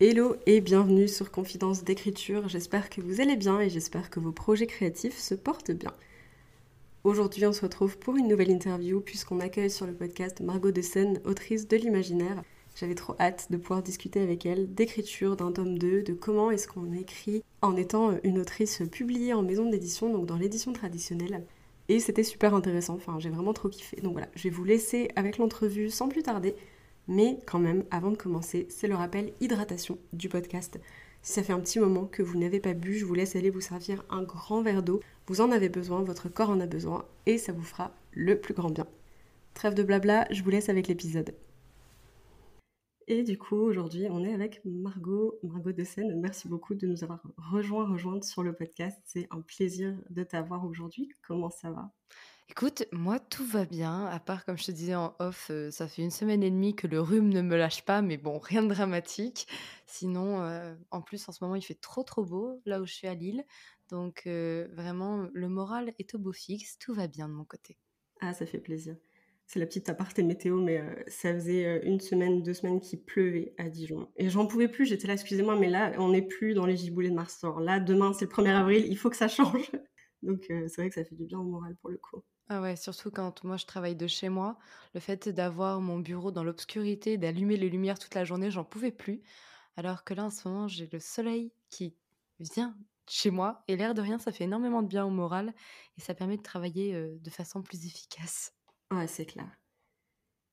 Hello et bienvenue sur Confidence d'écriture. J'espère que vous allez bien et j'espère que vos projets créatifs se portent bien. Aujourd'hui, on se retrouve pour une nouvelle interview puisqu'on accueille sur le podcast Margot de Seine, autrice de l'imaginaire. J'avais trop hâte de pouvoir discuter avec elle d'écriture, d'un tome 2, de comment est-ce qu'on écrit en étant une autrice publiée en maison d'édition, donc dans l'édition traditionnelle. Et c'était super intéressant, enfin j'ai vraiment trop kiffé. Donc voilà, je vais vous laisser avec l'entrevue sans plus tarder. Mais quand même, avant de commencer, c'est le rappel hydratation du podcast. Si ça fait un petit moment que vous n'avez pas bu, je vous laisse aller vous servir un grand verre d'eau. Vous en avez besoin, votre corps en a besoin, et ça vous fera le plus grand bien. Trêve de blabla, je vous laisse avec l'épisode. Et du coup, aujourd'hui, on est avec Margot, Margot de Seine. Merci beaucoup de nous avoir rejoint, rejointe sur le podcast. C'est un plaisir de t'avoir aujourd'hui. Comment ça va? Écoute, moi tout va bien, à part comme je te disais en off, euh, ça fait une semaine et demie que le rhume ne me lâche pas, mais bon, rien de dramatique. Sinon, euh, en plus en ce moment il fait trop trop beau là où je suis à Lille, donc euh, vraiment le moral est au beau fixe, tout va bien de mon côté. Ah, ça fait plaisir. C'est la petite aparté météo, mais ça faisait une semaine, deux semaines qu'il pleuvait à Dijon. Et j'en pouvais plus, j'étais là, excusez-moi, mais là, on n'est plus dans les giboulées de Mars. Là, demain, c'est le 1er avril, il faut que ça change. Donc, c'est vrai que ça fait du bien au moral pour le coup. Ah ouais, surtout quand moi je travaille de chez moi, le fait d'avoir mon bureau dans l'obscurité, d'allumer les lumières toute la journée, j'en pouvais plus. Alors que là, en ce moment, j'ai le soleil qui vient chez moi et l'air de rien, ça fait énormément de bien au moral et ça permet de travailler de façon plus efficace. Ouais, c'est clair.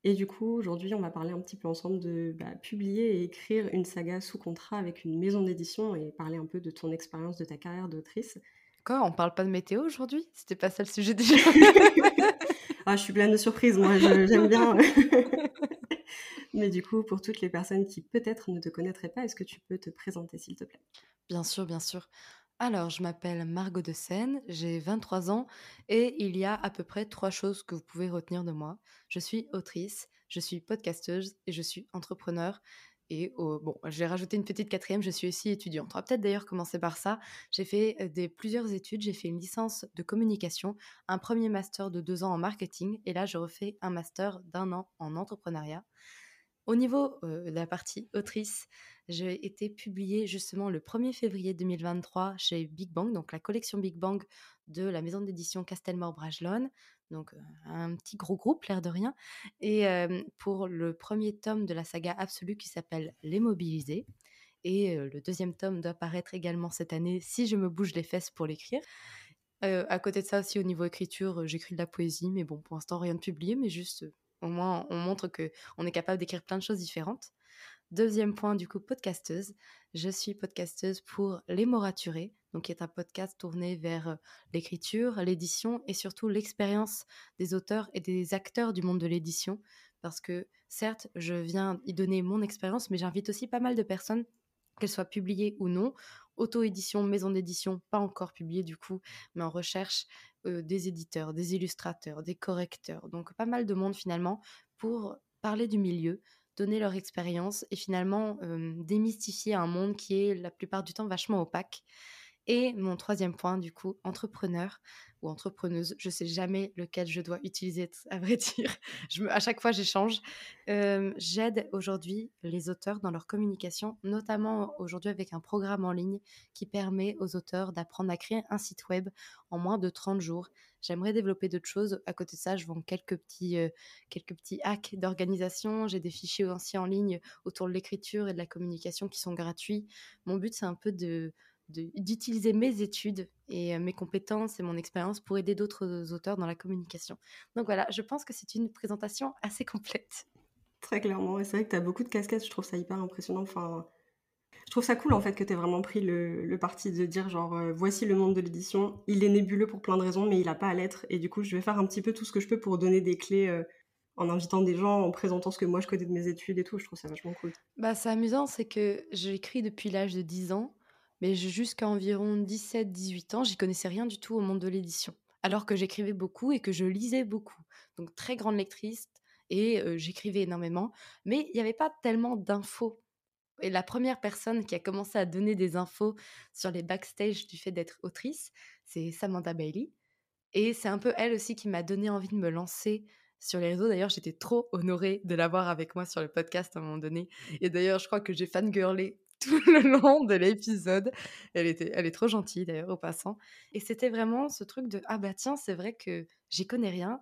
Et du coup, aujourd'hui, on va parler un petit peu ensemble de bah, publier et écrire une saga sous contrat avec une maison d'édition et parler un peu de ton expérience, de ta carrière d'autrice. Quoi, on parle pas de météo aujourd'hui? C'était pas ça le sujet déjà Ah, je suis pleine de surprises, moi, j'aime bien. Mais du coup, pour toutes les personnes qui peut-être ne te connaîtraient pas, est-ce que tu peux te présenter, s'il te plaît? Bien sûr, bien sûr. Alors, je m'appelle Margot de Seine, j'ai 23 ans et il y a à peu près trois choses que vous pouvez retenir de moi. Je suis autrice, je suis podcasteuse et je suis entrepreneur. Et bon, j'ai rajouté une petite quatrième, je suis aussi étudiante. On va peut-être d'ailleurs commencer par ça. J'ai fait plusieurs études, j'ai fait une licence de communication, un premier master de deux ans en marketing, et là je refais un master d'un an en entrepreneuriat. Au niveau de la partie autrice, j'ai été publiée justement le 1er février 2023 chez Big Bang, donc la collection Big Bang de la maison d'édition Castelmore-Bragelonne donc un petit gros groupe, l'air de rien. Et pour le premier tome de la saga absolue qui s'appelle Les Mobilisés. Et le deuxième tome doit paraître également cette année si je me bouge les fesses pour l'écrire. à côté de ça aussi, au niveau écriture, j'écris de la poésie, mais bon, pour l'instant, rien de publié, mais juste, au moins, on montre que on est capable d'écrire plein de choses différentes. Deuxième point, du coup, podcasteuse. Je suis podcasteuse pour Les Moraturés, donc qui est un podcast tourné vers l'écriture, l'édition et surtout l'expérience des auteurs et des acteurs du monde de l'édition. Parce que certes, je viens y donner mon expérience, mais j'invite aussi pas mal de personnes, qu'elles soient publiées ou non, auto-édition, maison d'édition, pas encore publiées du coup, mais en recherche des éditeurs, des illustrateurs, des correcteurs, donc pas mal de monde finalement pour parler du milieu, donner leur expérience et finalement démystifier un monde qui est la plupart du temps vachement opaque. Et mon troisième point, du coup, entrepreneur ou entrepreneuse, je sais jamais lequel je dois utiliser, à vrai dire. À chaque fois, j'échange. J'aide aujourd'hui les auteurs dans leur communication, notamment aujourd'hui avec un programme en ligne qui permet aux auteurs d'apprendre à créer un site web en moins de 30 jours. J'aimerais développer d'autres choses. À côté de ça, je vends quelques petits hacks d'organisation. J'ai des fichiers aussi en ligne autour de l'écriture et de la communication qui sont gratuits. Mon but, c'est un peu de d'utiliser mes études et mes compétences et mon expérience pour aider d'autres auteurs dans la communication. Donc voilà, je pense que c'est une présentation assez complète. Très clairement, et c'est vrai que tu as beaucoup de casquettes, je trouve ça hyper impressionnant. Enfin, je trouve ça cool en fait que tu aies vraiment pris le, parti de dire genre voici le monde de l'édition, il est nébuleux pour plein de raisons, mais il n'a pas à l'être. Et du coup, je vais faire un petit peu tout ce que je peux pour donner des clés en invitant des gens, en présentant ce que moi je connais de mes études et tout. Je trouve ça vachement cool. Bah, c'est amusant, c'est que j'écris depuis l'âge de 10 ans Mais jusqu'à environ 17-18 ans, j'y connaissais rien du tout au monde de l'édition. Alors que j'écrivais beaucoup et que je lisais beaucoup. Donc très grande lectrice et j'écrivais énormément. Mais il n'y avait pas tellement d'infos. Et la première personne qui a commencé à donner des infos sur les backstage du fait d'être autrice, c'est Samantha Bailey. Et c'est un peu elle aussi qui m'a donné envie de me lancer sur les réseaux. D'ailleurs, j'étais trop honorée de l'avoir avec moi sur le podcast à un moment donné. Et d'ailleurs, je crois que j'ai fangirlé tout le long de l'épisode. Elle, était, elle est trop gentille d'ailleurs au passant. Et c'était vraiment ce truc de ah bah tiens, c'est vrai que j'y connais rien.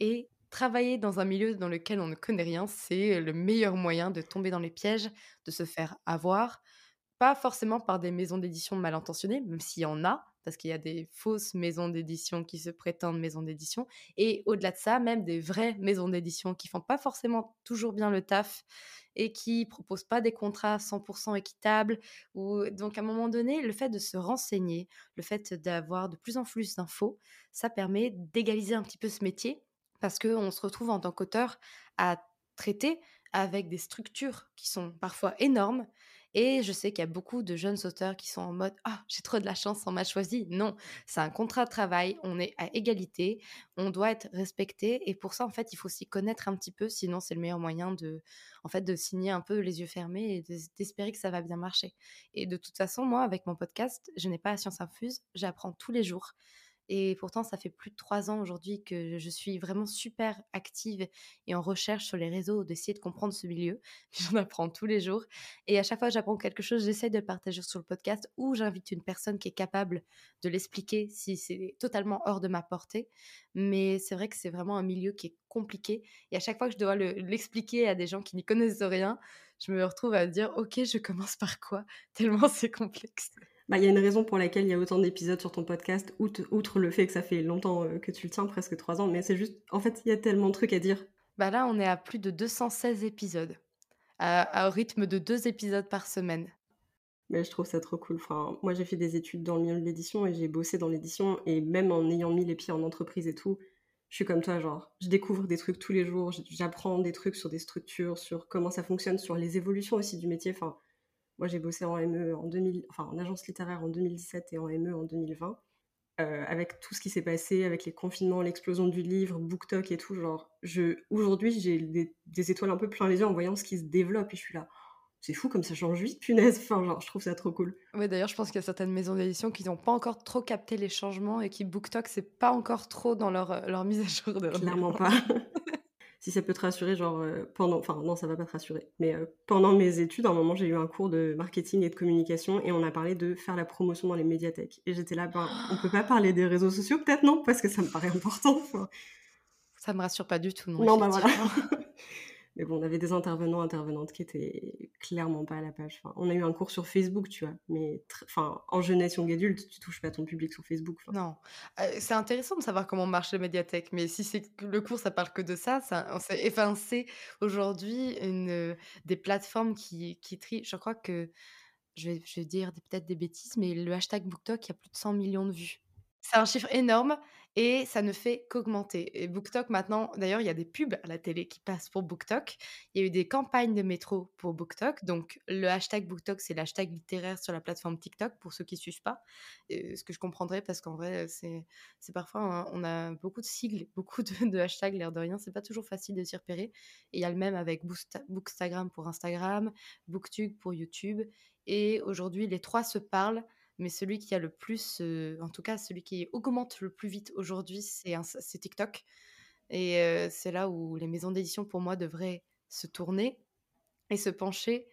Et travailler dans un milieu dans lequel on ne connaît rien, c'est le meilleur moyen de tomber dans les pièges, de se faire avoir. Pas forcément par des maisons d'édition mal intentionnées, même s'il y en a, parce qu'il y a des fausses maisons d'édition qui se prétendent maisons d'édition, et au-delà de ça, même des vraies maisons d'édition qui font pas forcément toujours bien le taf et qui proposent pas des contrats 100% équitables. Ou donc à un moment donné, le fait de se renseigner, le fait d'avoir de plus en plus d'infos, ça permet d'égaliser un petit peu ce métier parce qu'on se retrouve en tant qu'auteur à traiter avec des structures qui sont parfois énormes et je sais qu'il y a beaucoup de jeunes auteurs qui sont en mode Ah, j'ai trop de la chance, on m'a choisi. Non, c'est un contrat de travail, on est à égalité, on doit être respecté. Et pour ça, en fait, il faut s'y connaître un petit peu, sinon, c'est le meilleur moyen de, en fait, de signer un peu les yeux fermés et d'espérer que ça va bien marcher. Et de toute façon, moi, avec mon podcast, je n'ai pas la science infuse, j'apprends tous les jours. Et pourtant, ça fait plus de trois ans aujourd'hui que je suis vraiment super active et en recherche sur les réseaux d'essayer de comprendre ce milieu. J'en apprends tous les jours. Et à chaque fois que j'apprends quelque chose, j'essaie de le partager sur le podcast ou j'invite une personne qui est capable de l'expliquer si c'est totalement hors de ma portée. Mais c'est vrai que c'est vraiment un milieu qui est compliqué. Et à chaque fois que je dois l'expliquer à des gens qui n'y connaissent rien, je me retrouve à dire, OK, je commence par quoi? Tellement c'est complexe. Bah, il y a une raison pour laquelle il y a autant d'épisodes sur ton podcast, outre, le fait que ça fait longtemps euh, que tu le tiens, presque trois ans, mais c'est juste, en fait, il y a tellement de trucs à dire. Bah là, on est à plus de 216 épisodes, à, au rythme de deux épisodes par semaine. Mais je trouve ça trop cool. Enfin, moi, j'ai fait des études dans le milieu de l'édition et j'ai bossé dans l'édition, et même en ayant mis les pieds en entreprise et tout, je suis comme toi, genre, je découvre des trucs tous les jours, j'apprends des trucs sur des structures, sur comment ça fonctionne, sur les évolutions aussi du métier. Enfin, moi, j'ai bossé en ME en 2000, enfin en agence littéraire en 2017 et en ME en 2020. Euh, avec tout ce qui s'est passé, avec les confinements, l'explosion du livre, BookTok et tout, genre, je, aujourd'hui, j'ai des, étoiles un peu plein les yeux en voyant ce qui se développe et je suis là. C'est fou comme ça change vite, punaise. Enfin, genre, je trouve ça trop cool. Oui, d'ailleurs, je pense qu'il y a certaines maisons d'édition qui n'ont pas encore trop capté les changements et qui BookTok, c'est pas encore trop dans leur, euh, leur mise à jour de Clairement pas. si ça peut te rassurer, genre euh, pendant, enfin non, ça va pas te rassurer, mais euh, pendant mes études, à un moment, j'ai eu un cours de marketing et de communication et on a parlé de faire la promotion dans les médiathèques. Et j'étais là, ben, on peut pas parler des réseaux sociaux, peut-être non, parce que ça me paraît important. Ça me rassure pas du tout, non. Non, bah voilà. Mais bon, on avait des intervenants, intervenantes qui étaient clairement pas à la page. On a eu un cours sur Facebook, tu vois. Mais en jeunesse, young adulte, tu touches pas ton public sur Facebook. Non. Euh, c'est intéressant de savoir comment marche la médiathèque. Mais si c'est le cours, ça parle que de ça, ça on s'est effacé aujourd'hui une, des plateformes qui, qui trient. Je crois que, je vais, je vais dire peut-être des bêtises, mais le hashtag BookTok, il y a plus de 100 millions de vues. C'est un chiffre énorme et ça ne fait qu'augmenter. Et BookTok maintenant, d'ailleurs, il y a des pubs à la télé qui passent pour BookTok. Il y a eu des campagnes de métro pour BookTok. Donc le hashtag BookTok, c'est l'hashtag littéraire sur la plateforme TikTok pour ceux qui ne suivent pas. ce que je comprendrais parce qu'en vrai, c'est, parfois, on a beaucoup de sigles, beaucoup de, hashtags, l'air de rien. C'est pas toujours facile de s'y repérer. Et il y a le même avec Bookstagram pour Instagram, BookTube pour YouTube. Et aujourd'hui, les trois se parlent mais celui qui a le plus, en tout cas celui qui augmente le plus vite aujourd'hui, c'est TikTok. Et c'est là où les maisons d'édition, pour moi, devraient se tourner et se pencher.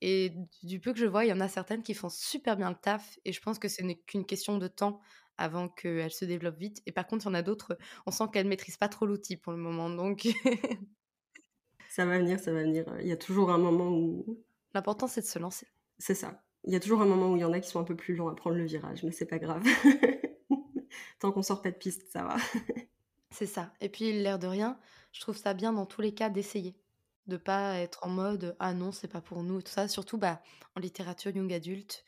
Et du peu que je vois, il y en a certaines qui font super bien le taf. Et je pense que ce n'est qu'une question de temps avant qu'elles se développent vite. Et par contre, il y en a d'autres, on sent qu'elles ne maîtrisent pas trop l'outil pour le moment. Donc. ça va venir, ça va venir. Il y a toujours un moment où. L'important, c'est de se lancer. C'est ça il y a toujours un moment où il y en a qui sont un peu plus longs à prendre le virage, mais c'est pas grave. Tant qu'on sort pas de piste, ça va. c'est ça. Et puis, l'air de rien, je trouve ça bien dans tous les cas d'essayer. De pas être en mode ah non, c'est pas pour nous, tout ça. Surtout bah, en littérature young adulte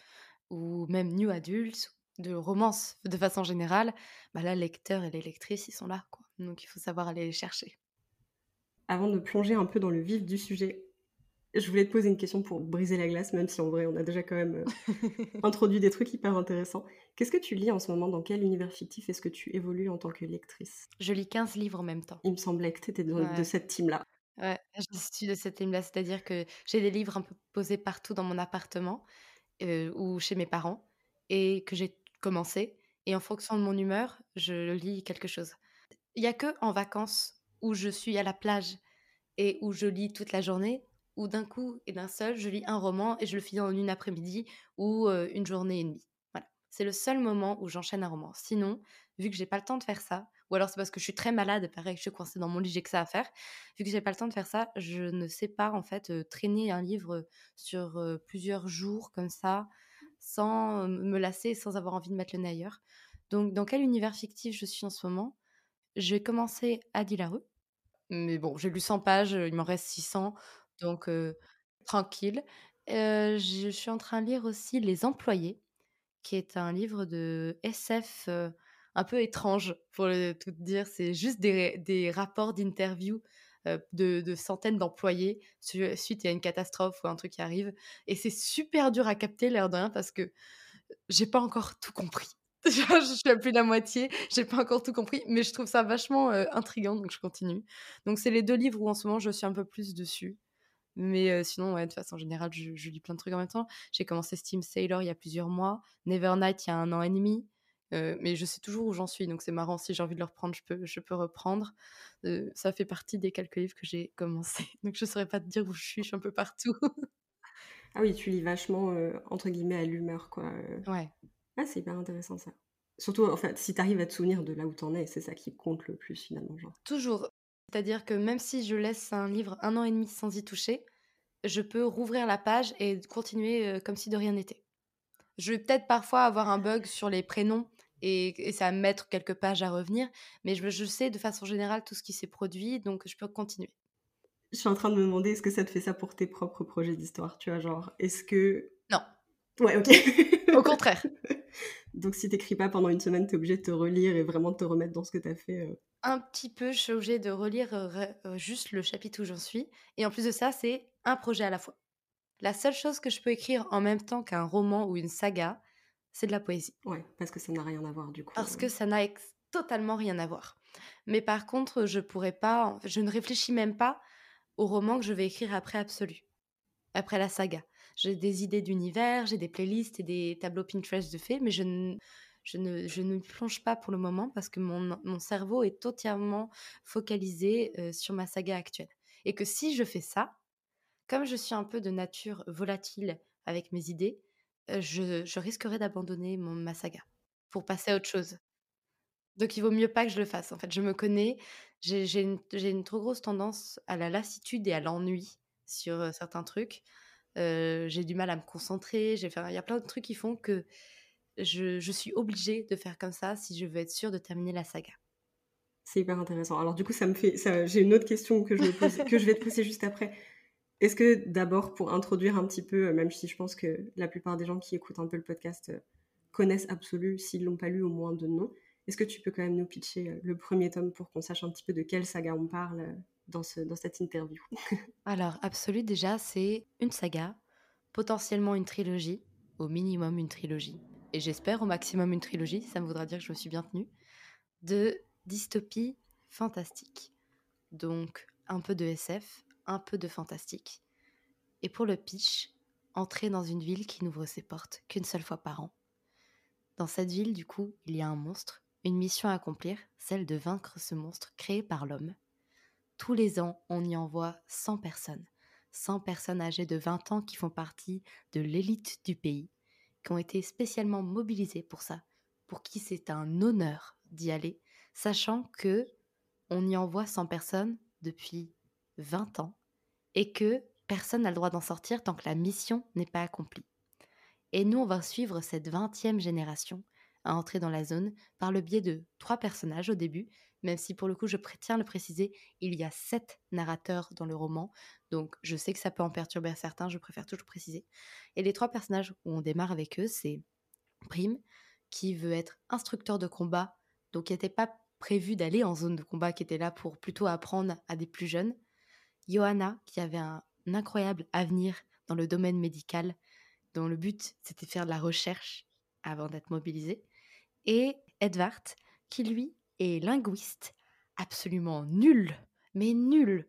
ou même new adulte, de romance de façon générale, bah là, lecteurs et les lectrices, ils sont là. Quoi. Donc, il faut savoir aller les chercher. Avant de plonger un peu dans le vif du sujet, Je voulais te poser une question pour briser la glace, même si en vrai on a déjà quand même euh, introduit des trucs hyper intéressants. Qu'est-ce que tu lis en ce moment? Dans quel univers fictif est-ce que tu évolues en tant que lectrice? Je lis 15 livres en même temps. Il me semblait que tu étais de, cette team-là. Ouais, je suis de cette team-là, c'est-à-dire que j'ai des livres un peu posés partout dans mon appartement euh, ou chez mes parents et que j'ai commencé. Et en fonction de mon humeur, je lis quelque chose. Il y a que en vacances où je suis à la plage et où je lis toute la journée, où d'un coup et d'un seul, je lis un roman et je le finis en une après-midi ou une journée et demie. Voilà. C'est le seul moment où j'enchaîne un roman. Sinon, vu que j'ai pas le temps de faire ça, ou alors c'est parce que je suis très malade, pareil, je suis coincée dans mon lit, j'ai que ça à faire. Vu que j'ai pas le temps de faire ça, je ne sais pas en fait traîner un livre sur plusieurs jours comme ça, sans me lasser, sans avoir envie de mettre le nez ailleurs. Donc, dans quel univers fictif je suis en ce moment? Je vais commencer à Dilarue. Mais bon, j'ai lu 100 pages, il m'en reste 600, donc tranquille. Je suis en train de lire aussi Les Employés, qui est un livre de SF un peu étrange, pour le, tout dire. C'est juste des, rapports d'interview euh, de, centaines d'employés su- suite à une catastrophe ou un truc qui arrive. Et c'est super dur à capter, l'air de rien, parce que j'ai pas encore tout compris. je suis à plus de la moitié, j'ai pas encore tout compris, mais je trouve ça vachement euh, intriguant, donc je continue. Donc c'est les deux livres où en ce moment je suis un peu plus dessus. Mais euh, sinon, ouais, de façon générale, je, je lis plein de trucs en même temps. J'ai commencé Steam Sailor il y a plusieurs mois, Nevernight il y a un an et demi. euh, mais je sais toujours où j'en suis, donc c'est marrant. Si j'ai envie de le reprendre, je peux, je peux reprendre. Euh, ça fait partie des quelques livres que j'ai commencé. Donc je saurais pas te dire où je suis, je suis un peu partout. Ah oui, tu lis vachement, entre guillemets, à l'humeur, quoi. ouais. Ah, c'est hyper intéressant ça. Surtout, en fait, si t'arrives à te souvenir de là où t'en es, c'est ça qui compte le plus finalement, genre. Toujours. C'est-à-dire que même si je laisse un livre un an et demi sans y toucher, je peux rouvrir la page et continuer euh, comme si de rien n'était. Je vais peut-être parfois avoir un bug sur les prénoms et, et ça va me mettre quelques pages à revenir, mais je, je sais de façon générale tout ce qui s'est produit, donc je peux continuer. Je suis en train de me demander, est-ce que ça te fait ça pour tes propres projets d'histoire Tu vois, genre, est-ce que. Non, Ouais, ok. au contraire. Donc si t'écris pas pendant une semaine, t'es obligé de te relire et vraiment de te remettre dans ce que t'as fait. euh. Un petit peu, je suis obligée de relire euh, euh, juste le chapitre où j'en suis. Et en plus de ça, c'est un projet à la fois. La seule chose que je peux écrire en même temps qu'un roman ou une saga, c'est de la poésie. Ouais, parce que ça n'a rien à voir du coup. Parce euh. que ça n'a totalement rien à voir. Mais par contre, je pourrais pas, je ne réfléchis même pas au roman que je vais écrire après Absolu, après la saga. J'ai des idées d'univers, j'ai des playlists et des tableaux Pinterest de faits, mais je ne, je ne, je plonge pas pour le moment parce que mon, cerveau est totalement focalisé euh, sur ma saga actuelle. Et que si je fais ça, comme je suis un peu de nature volatile avec mes idées, euh, je, je risquerais d'abandonner ma saga pour passer à autre chose. Donc il vaut mieux pas que je le fasse. En fait, je me connais, j'ai une, trop grosse tendance à la lassitude et à l'ennui sur euh, certains trucs. J'ai du mal à me concentrer. Il y a plein de trucs qui font que je, je suis obligée de faire comme ça si je veux être sûre de terminer la saga. C'est hyper intéressant. Alors du coup, ça me fait, ça, j'ai une autre question que je, me pose, que je vais te poser juste après. Est-ce que d'abord, pour introduire un petit peu, euh, même si je pense que la plupart des gens qui écoutent un peu le podcast euh, connaissent Absolu, s'ils l'ont pas lu au moins de nom, est-ce que tu peux quand même nous pitcher euh, le premier tome pour qu'on sache un petit peu de quelle saga on parle dans, ce, dans cette interview? Alors, Absolu, déjà, c'est une saga, potentiellement une trilogie, au minimum une trilogie, et j'espère au maximum une trilogie, ça me voudra dire que je me suis bien tenue, de dystopie fantastique. Donc, un peu de SF, un peu de fantastique. Et pour le pitch, entrer dans une ville qui n'ouvre ses portes qu'une seule fois par an. Dans cette ville, du coup, il y a un monstre, une mission à accomplir, celle de vaincre ce monstre créé par l'homme. Tous les ans, on y envoie 100 personnes. 100 personnes âgées de 20 ans qui font partie de l'élite du pays, qui ont été spécialement mobilisées pour ça, pour qui c'est un honneur d'y aller, sachant que on y envoie 100 personnes depuis 20 ans et que personne n'a le droit d'en sortir tant que la mission n'est pas accomplie. Et nous, on va suivre cette 20e génération à entrer dans la zone par le biais de trois personnages au début, même si pour le coup, je tiens à le préciser, il y a sept narrateurs dans le roman, donc je sais que ça peut en perturber certains, je préfère toujours préciser. Et les trois personnages où on démarre avec eux, c'est Prime, qui veut être instructeur de combat, donc qui n'était pas prévu d'aller en zone de combat, qui était là pour plutôt apprendre à des plus jeunes. Johanna, qui avait un incroyable avenir dans le domaine médical, dont le but c'était de faire de la recherche avant d'être mobilisé, et Edvard, qui lui est linguiste, absolument nul, mais nul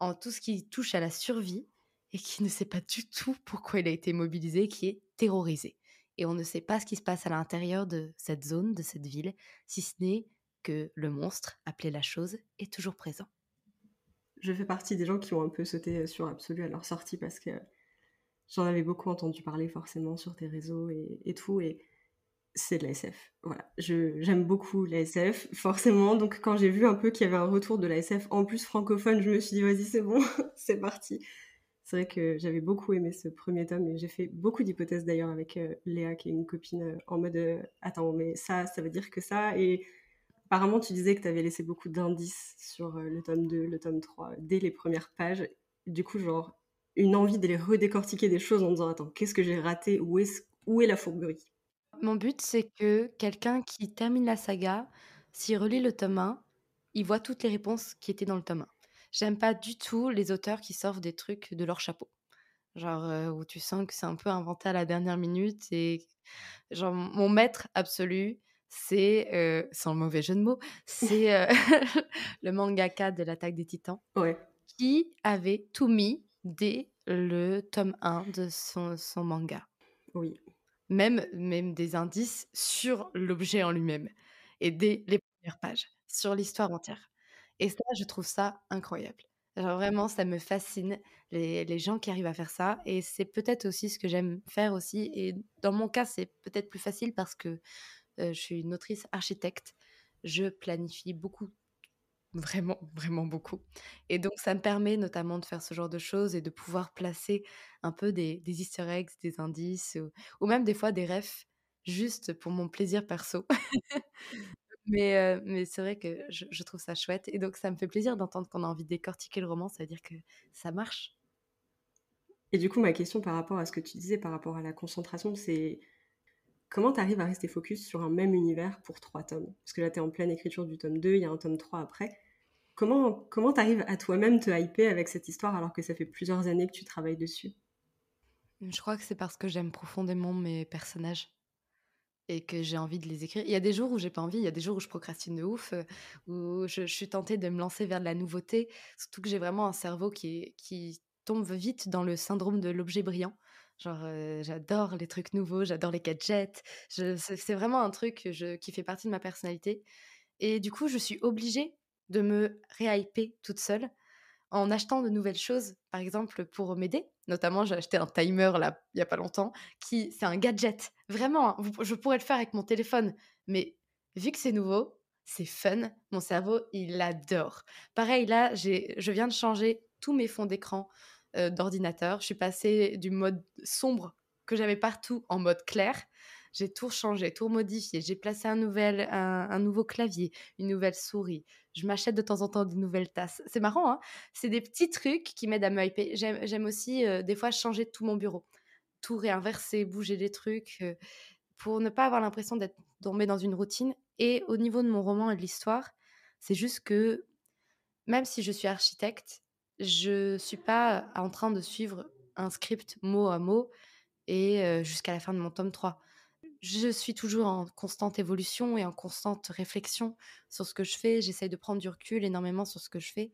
en tout ce qui touche à la survie, et qui ne sait pas du tout pourquoi il a été mobilisé, qui est terrorisé. Et on ne sait pas ce qui se passe à l'intérieur de cette zone, de cette ville, si ce n'est que le monstre, appelé la chose, est toujours présent. Je fais partie des gens qui ont un peu sauté sur Absolu à leur sortie parce que j'en avais beaucoup entendu parler forcément sur tes réseaux et, tout. Et c'est de la SF. Voilà, j'aime beaucoup la SF, forcément. Donc quand j'ai vu un peu qu'il y avait un retour de la SF en plus francophone, je me suis dit vas-y c'est bon, c'est parti. C'est vrai que j'avais beaucoup aimé ce premier tome et j'ai fait beaucoup d'hypothèses d'ailleurs avec euh, Léa qui est une copine euh, en mode euh, attends mais ça ça veut dire que ça? Et apparemment tu disais que tu avais laissé beaucoup d'indices sur le tome 2, le tome 3 dès les premières pages. Du coup genre une envie de les redécortiquer des choses en disant attends qu'est-ce que j'ai raté? Où est, où est la fourberie? Mon but, c'est que quelqu'un qui termine la saga, s'il relit le tome 1, il voit toutes les réponses qui étaient dans le tome 1. J'aime pas du tout les auteurs qui sortent des trucs de leur chapeau. Genre, euh, où tu sens que c'est un peu inventé à la dernière minute. Et genre, mon maître absolu, c'est, euh, sans le mauvais jeu de mots, c'est euh, le mangaka de l'attaque des titans. Ouais. Qui avait tout mis dès le tome 1 de son, son manga. Oui même, même des indices sur l'objet en lui-même et dès les premières pages, sur l'histoire entière. Et ça, je trouve ça incroyable. Vraiment, ça me fascine, les, les gens qui arrivent à faire ça. Et c'est peut-être aussi ce que j'aime faire aussi. Et dans mon cas, c'est peut-être plus facile parce que je suis une autrice architecte. Je planifie beaucoup Vraiment, vraiment beaucoup. Et donc, ça me permet notamment de faire ce genre de choses et de pouvoir placer un peu des, easter eggs, des indices ou, même des fois des refs juste pour mon plaisir perso. mais euh, mais c'est vrai que je, je, trouve ça chouette. Et donc, ça me fait plaisir d'entendre qu'on a envie de décortiquer le roman. Ça veut dire que ça marche. Et du coup, ma question par rapport à ce que tu disais, par rapport à la concentration, c'est comment tu arrives à rester focus sur un même univers pour trois tomes? Parce que là, tu es en pleine écriture du tome 2, il y a un tome 3 après. Comment comment t'arrives à toi-même te hyper avec cette histoire alors que ça fait plusieurs années que tu travailles dessus? Je crois que c'est parce que j'aime profondément mes personnages et que j'ai envie de les écrire. Il y a des jours où j'ai pas envie, il y a des jours où je procrastine de ouf, euh, où je, suis tentée de me lancer vers de la nouveauté, surtout que j'ai vraiment un cerveau qui, qui tombe vite dans le syndrome de l'objet brillant. Genre, euh, j'adore les trucs nouveaux, j'adore les gadgets. C'est vraiment un truc qui fait partie de ma personnalité. Et du coup, je suis obligée de me réhyper toute seule en achetant de nouvelles choses, par exemple pour m'aider. Notamment, j'ai acheté un timer là, il y a pas longtemps, qui c'est un gadget. Vraiment, hein, je pourrais le faire avec mon téléphone, mais vu que c'est nouveau, c'est fun. Mon cerveau, il adore. Pareil, là, je viens de changer tous mes fonds d'écran euh, d'ordinateur. Je suis passée du mode sombre que j'avais partout en mode clair j'ai tout changé, tout modifié. J'ai placé un, nouvel, un, nouveau clavier, une nouvelle souris. Je m'achète de temps en temps des nouvelles tasses. C'est marrant, hein C'est des petits trucs qui m'aident à me hyper. J'aime aussi, euh, des fois, changer tout mon bureau. Tout réinverser, bouger des trucs, euh, pour ne pas avoir l'impression d'être tombée dans une routine. Et au niveau de mon roman et de l'histoire, c'est juste que, même si je suis architecte, je suis pas en train de suivre un script mot à mot et euh, jusqu'à la fin de mon tome 3 je suis toujours en constante évolution et en constante réflexion sur ce que je fais. J'essaye de prendre du recul énormément sur ce que je fais.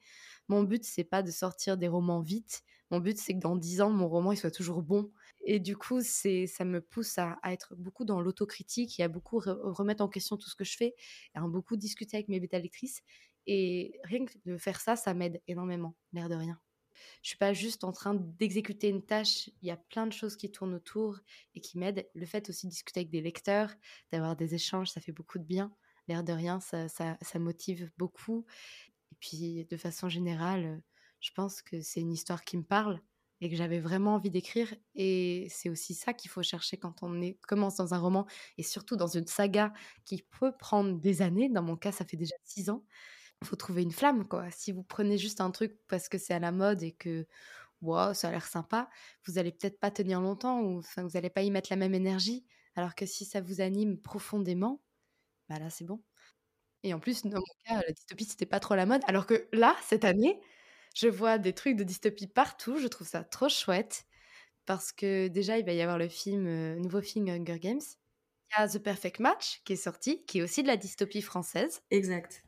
Mon but, c'est pas de sortir des romans vite. Mon but, c'est que dans dix ans, mon roman il soit toujours bon. Et du coup, c'est, ça me pousse à, être beaucoup dans l'autocritique et à beaucoup remettre en question tout ce que je fais, à beaucoup discuter avec mes bêta lectrices. Et rien que de faire ça, ça m'aide énormément, l'air de rien. Je suis pas juste en train d'exécuter une tâche. Il y a plein de choses qui tournent autour et qui m'aident. Le fait aussi de discuter avec des lecteurs, d'avoir des échanges, ça fait beaucoup de bien. L'air de rien, ça, ça, motive beaucoup. Et puis, de façon générale, je pense que c'est une histoire qui me parle et que j'avais vraiment envie d'écrire. Et c'est aussi ça qu'il faut chercher quand on commence dans un roman et surtout dans une saga qui peut prendre des années. Dans mon cas, ça fait déjà six ans faut trouver une flamme, quoi. Si vous prenez juste un truc parce que c'est à la mode et que wow, ça a l'air sympa, vous allez peut-être pas tenir longtemps ou vous n'allez pas y mettre la même énergie. Alors que si ça vous anime profondément, bah là, c'est bon. Et en plus, dans mon cas, la dystopie, c'était pas trop la mode. Alors que là, cette année, Je vois des trucs de dystopie partout, je trouve ça trop chouette. Parce que déjà, il va y avoir le film, euh, nouveau film Hunger Games. Il y a The Perfect Match qui est sorti, qui est aussi de la dystopie française. Exact.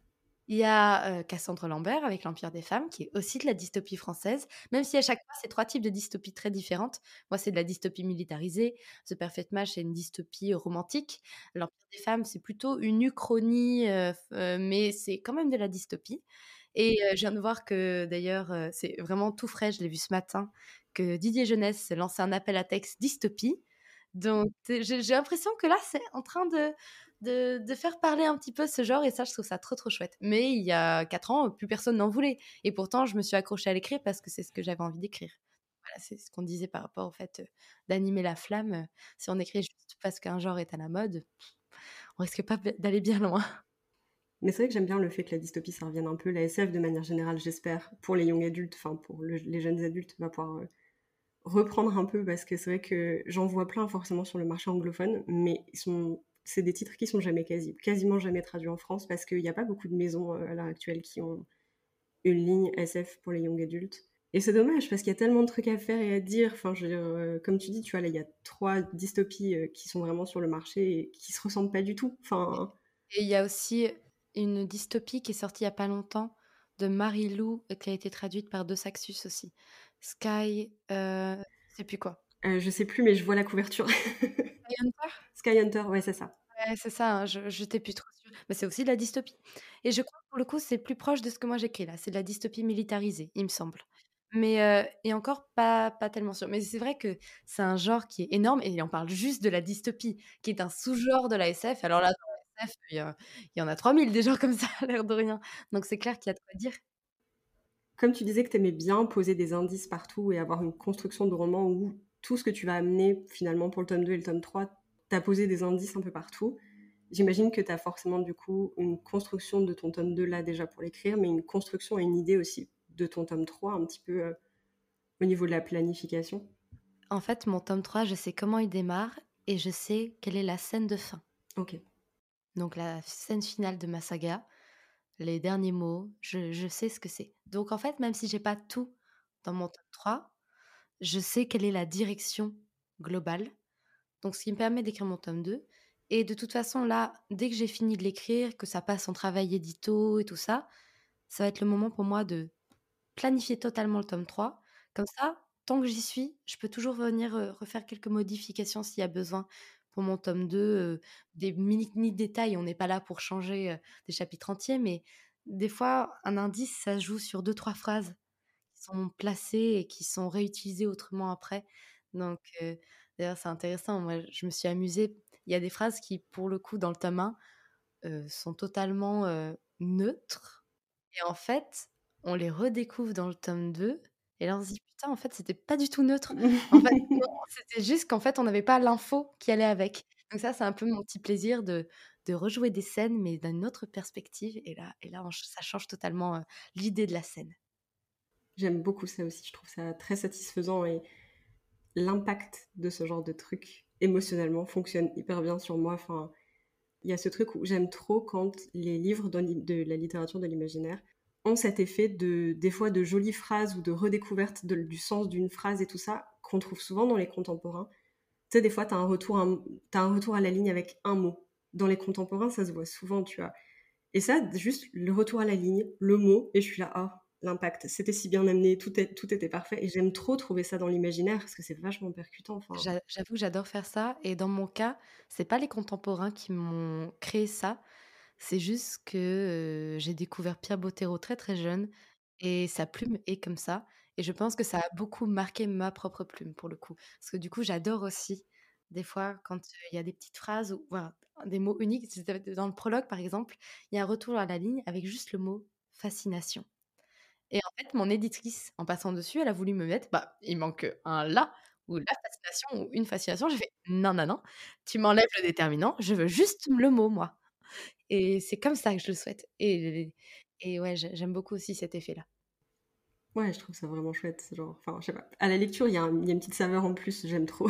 Il y a euh, Cassandre Lambert avec l'Empire des femmes, qui est aussi de la dystopie française, même si à chaque fois, c'est trois types de dystopies très différentes. Moi, c'est de la dystopie militarisée. The Perfect Match, c'est une dystopie romantique. L'Empire des femmes, c'est plutôt une uchronie, mais c'est quand même de la dystopie. Et je viens de voir que, d'ailleurs, c'est vraiment tout frais, je l'ai vu ce matin, que Didier Jeunesse lançait un appel à texte dystopie. Donc, j'ai l'impression que là, c'est en train de, de, faire parler un petit peu ce genre et ça, je trouve ça trop trop chouette. Mais il y a 4 ans, plus personne n'en voulait. Et pourtant, je me suis accrochée à l'écrire parce que c'est ce que j'avais envie d'écrire. Voilà, c'est ce qu'on disait par rapport au fait euh, d'animer la flamme. Si on écrit juste parce qu'un genre est à la mode, on risque pas d'aller bien loin. Mais c'est vrai que j'aime bien le fait que la dystopie, ça revienne un peu. La SF, de manière générale, j'espère, pour les young adultes, enfin pour les jeunes adultes, va pouvoir euh, reprendre un peu parce que c'est vrai que j'en vois plein forcément sur le marché anglophone, mais ils sont c'est des titres qui sont jamais quasi, quasiment jamais traduits en France parce qu'il n'y a pas beaucoup de maisons euh, à l'heure actuelle qui ont une ligne SF pour les young adultes. Et c'est dommage parce qu'il y a tellement de trucs à faire et à dire. Enfin, je euh, comme tu dis, tu vois, là, il y a trois dystopies euh, qui sont vraiment sur le marché et qui se ressemblent pas du tout. Enfin. Et il y a aussi une dystopie qui est sortie il y a pas longtemps de Marie-Lou qui a été traduite par De Saxus aussi. Sky, euh, je sais plus quoi. Je sais plus, mais je vois la couverture. Sky Hunter, ouais, c'est ça. Ouais, c'est ça, hein, je n'étais plus trop sûre. Mais c'est aussi de la dystopie. Et je crois que pour le coup, c'est plus proche de ce que moi j'écris là. C'est de la dystopie militarisée, il me semble. Mais euh, et encore pas, pas tellement sûr. Mais c'est vrai que c'est un genre qui est énorme et on parle juste de la dystopie, qui est un sous-genre de la SF. Alors là, dans la SF, il y, en a 3000 des genres comme ça, à l'air de rien. Donc c'est clair qu'il y a de quoi dire. Comme tu disais que tu aimais bien poser des indices partout et avoir une construction de roman où tout ce que tu vas amener finalement pour le tome 2 et le tome 3, tu as posé des indices un peu partout. J'imagine que tu as forcément du coup une construction de ton tome 2 là déjà pour l'écrire, mais une construction et une idée aussi de ton tome 3 un petit peu euh, au niveau de la planification. En fait, mon tome 3, je sais comment il démarre et je sais quelle est la scène de fin. Ok. Donc la scène finale de ma saga, les derniers mots, je, je sais ce que c'est. Donc en fait, même si j'ai pas tout dans mon tome 3, je sais quelle est la direction globale. Donc, ce qui me permet d'écrire mon tome 2. Et de toute façon, là, dès que j'ai fini de l'écrire, que ça passe en travail édito et tout ça, ça va être le moment pour moi de planifier totalement le tome 3. Comme ça, tant que j'y suis, je peux toujours venir refaire quelques modifications s'il y a besoin pour mon tome 2. des mini détails, on n'est pas là pour changer des chapitres entiers, mais des fois, un indice, ça joue sur deux, trois phrases sont placés et qui sont réutilisés autrement après. Donc, d'ailleurs, c'est intéressant. Moi, je me suis amusée. Il y a des phrases qui, pour le coup, dans le tome 1, sont totalement neutres. Et en fait, on les redécouvre dans le tome 2. Et là, on se dit, putain, en fait, c'était pas du tout neutre. En fait, c'était juste qu'en fait, on n'avait pas l'info qui allait avec. Donc ça, c'est un peu mon petit plaisir de, de rejouer des scènes, mais d'une autre perspective. Et là, et là ça change totalement l'idée de la scène. J'aime beaucoup ça aussi, je trouve ça très satisfaisant et l'impact de ce genre de truc émotionnellement fonctionne hyper bien sur moi. Enfin, il y a ce truc où j'aime trop quand les livres de la littérature de l'imaginaire ont cet effet de des fois de jolies phrases ou de redécouverte du sens d'une phrase et tout ça qu'on trouve souvent dans les contemporains. Tu sais, des fois, tu as, un retour, as un retour à la ligne avec un mot. Dans les contemporains, ça se voit souvent, tu vois. Et ça, juste le retour à la ligne, le mot, et je suis là, ah, l'impact. C'était si bien amené, tout, était parfait. Et j'aime trop trouver ça dans l'imaginaire parce que c'est vachement percutant. J'avoue que j'adore faire ça. Et dans mon cas, c'est pas les contemporains qui m'ont créé ça. C'est juste que euh, j'ai découvert Pierre Bottero très très jeune et sa plume est comme ça. Et je pense que ça a beaucoup marqué ma propre plume pour le coup. Parce que du coup, j'adore aussi des fois quand il y a des petites phrases ou des mots uniques. Dans le prologue, par exemple, il y a un retour à la ligne avec juste le mot fascination. Et en fait, mon éditrice, en passant dessus, elle a voulu me mettre, bah, il manque un là ou la fascination ou une fascination. J'ai fait non, non, non, tu m'enlèves le déterminant, je veux juste le mot, moi. Et c'est comme ça que je le souhaite. Et, et ouais, j'aime beaucoup aussi cet effet-là. Ouais, je trouve ça vraiment chouette. Genre, enfin, je sais pas. À la lecture, il y, y, a une petite saveur en plus, j'aime trop.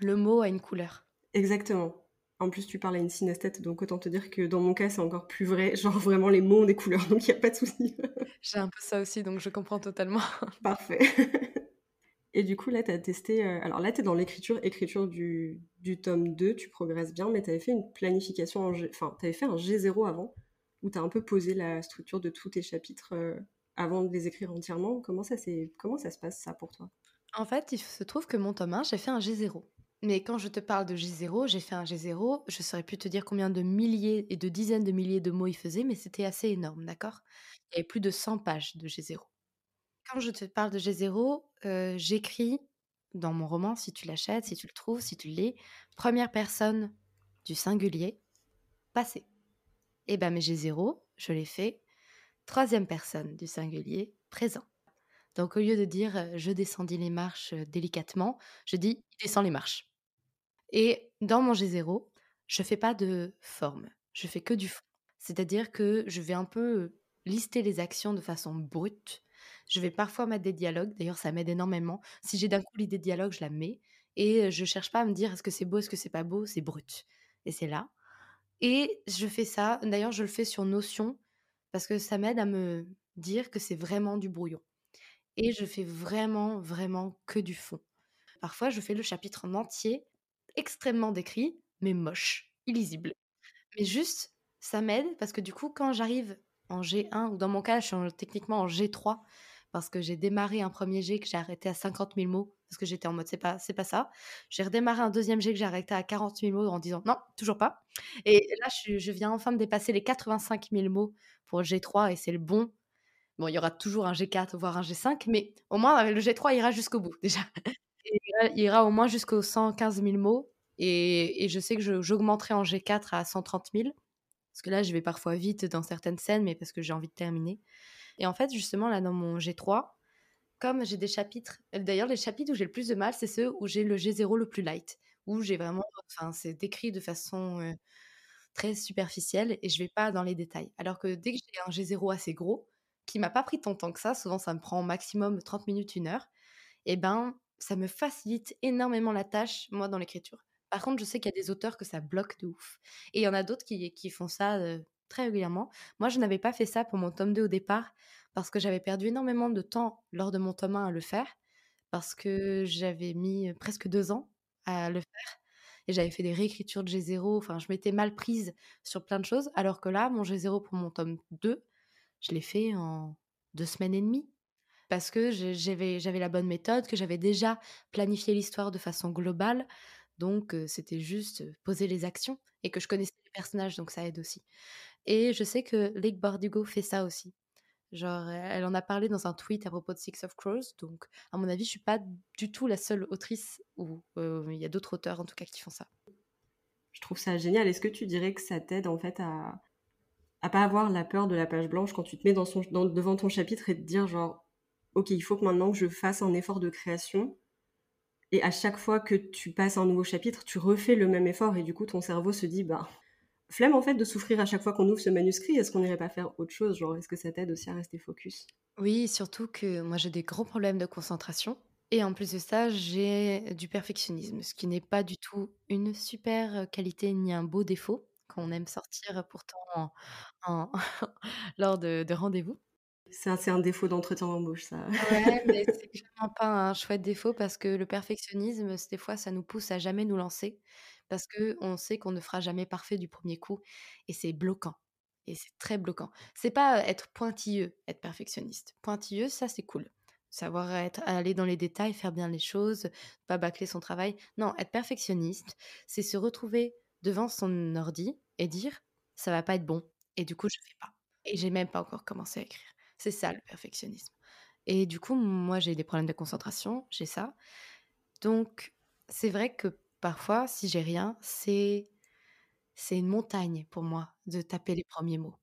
le mot a une couleur. Exactement. En plus, tu parles à une synesthète, donc autant te dire que dans mon cas, c'est encore plus vrai. Genre vraiment, les mots ont des couleurs, donc il n'y a pas de souci. J'ai un peu ça aussi, donc je comprends totalement. Parfait. Et du coup, là, tu as testé. euh, alors là, tu es dans l'écriture, écriture du, du tome 2, tu progresses bien, mais tu avais fait une planification en G... Enfin, tu avais fait un G0 avant, où tu as un peu posé la structure de tous tes chapitres euh, avant de les écrire entièrement. Comment ça. Comment ça se passe, ça, pour toi? En fait, il se trouve que mon tome 1, j'ai fait un G0. Mais quand je te parle de G0, j'ai fait un G0, je saurais plus te dire combien de milliers et de dizaines de milliers de mots il faisait, mais c'était assez énorme, d'accord? Il y avait plus de 100 pages de G0. Quand je te parle de G0, euh, j'écris dans mon roman, si tu l'achètes, si tu le trouves, si tu le lis, première personne du singulier, passé. Et ben mes G0, je les fais troisième personne du singulier, présent. Donc au lieu de dire je descendis les marches délicatement, je dis il descend les marches. Et dans mon G0, je fais pas de forme, je fais que du fond. C'est-à-dire que je vais un peu lister les actions de façon brute. Je vais parfois mettre des dialogues, d'ailleurs ça m'aide énormément. Si j'ai d'un coup l'idée de dialogue, je la mets. Et je cherche pas à me dire est-ce que c'est beau, est-ce que c'est pas beau, c'est brut. Et c'est là. Et je fais ça, d'ailleurs je le fais sur Notion, parce que ça m'aide à me dire que c'est vraiment du brouillon. Et je fais vraiment, vraiment que du fond. Parfois, je fais le chapitre en entier, extrêmement décrit, mais moche, illisible. Mais juste, ça m'aide parce que du coup, quand j'arrive en G1, ou dans mon cas, je suis en- techniquement en G3, parce que j'ai démarré un premier G que j'ai arrêté à 50 000 mots, parce que j'étais en mode c'est pas, c'est pas ça. J'ai redémarré un deuxième G que j'ai arrêté à 40 000 mots en disant non, toujours pas. Et là, je, je viens enfin de dépasser les 85 000 mots pour G3 et c'est le bon. Bon, il y aura toujours un G4, voire un G5, mais au moins le G3 ira jusqu'au bout déjà. Il ira, au moins jusqu'aux 115 000 mots. Et, et je sais que j'augmenterai en G4 à 130 000. Parce que là, je vais parfois vite dans certaines scènes, mais parce que j'ai envie de terminer. Et en fait, justement, là, dans mon G3, comme j'ai des chapitres, d'ailleurs, les chapitres où j'ai le plus de mal, c'est ceux où j'ai le G0 le plus light, où j'ai vraiment, enfin, c'est décrit de façon euh, très superficielle et je vais pas dans les détails. Alors que dès que j'ai un G0 assez gros, qui m'a pas pris tant de temps que ça, souvent ça me prend au maximum 30 minutes, une heure, et ben, ça me facilite énormément la tâche, moi, dans l'écriture. Par contre, je sais qu'il y a des auteurs que ça bloque de ouf. Et il y en a d'autres qui, font ça très régulièrement. Moi, je n'avais pas fait ça pour mon tome 2 au départ, parce que j'avais perdu énormément de temps lors de mon tome 1 à le faire, parce que j'avais mis presque deux ans à le faire. Et j'avais fait des réécritures de G0, enfin, je m'étais mal prise sur plein de choses, alors que là, mon G0 pour mon tome 2, je l'ai fait en deux semaines et demie parce que j'avais la bonne méthode, que j'avais déjà planifié l'histoire de façon globale. Donc, c'était juste poser les actions et que je connaissais les personnages, donc ça aide aussi. Et je sais que Lake Bardugo fait ça aussi. Genre, elle en a parlé dans un tweet à propos de Six of Crows. Donc, à mon avis, je suis pas du tout la seule autrice, ou il y a d'autres auteurs en tout cas qui font ça. Je trouve ça génial. Est-ce que tu dirais que ça t'aide en fait à à pas avoir la peur de la page blanche quand tu te mets dans son, devant ton chapitre et te dire genre ok il faut que maintenant je fasse un effort de création et à chaque fois que tu passes un nouveau chapitre tu refais le même effort et du coup ton cerveau se dit bah flemme en fait de souffrir à chaque fois qu'on ouvre ce manuscrit est-ce qu'on n'irait pas faire autre chose? Genre est-ce que ça t'aide aussi à rester focus? Oui, surtout que moi j'ai des gros problèmes de concentration. Et en plus de ça, j'ai du perfectionnisme, ce qui n'est pas du tout une super qualité ni un beau défaut qu'on aime sortir pourtant en- en- lors de, de rendez-vous. c'est un, c'est un défaut d'entretien d'embauche ça Ouais, mais c'est clairement pas un chouette défaut parce que le perfectionnisme, c'est- des fois, ça nous pousse à jamais nous lancer parce que on sait qu'on ne fera jamais parfait du premier coup et c'est bloquant. Et c'est très bloquant. C'est pas être pointilleux, être perfectionniste. Pointilleux, ça c'est cool. Savoir être, aller dans les détails, faire bien les choses, pas bâcler son travail. Non, être perfectionniste, c'est se retrouver devant son ordi et dire ça va pas être bon. Et du coup, je fais pas. Et j'ai même pas encore commencé à écrire. C'est ça le perfectionnisme. Et du coup, moi, j'ai des problèmes de concentration, j'ai ça. Donc, c'est vrai que parfois, si j'ai rien, c'est c'est une montagne pour moi de taper les premiers mots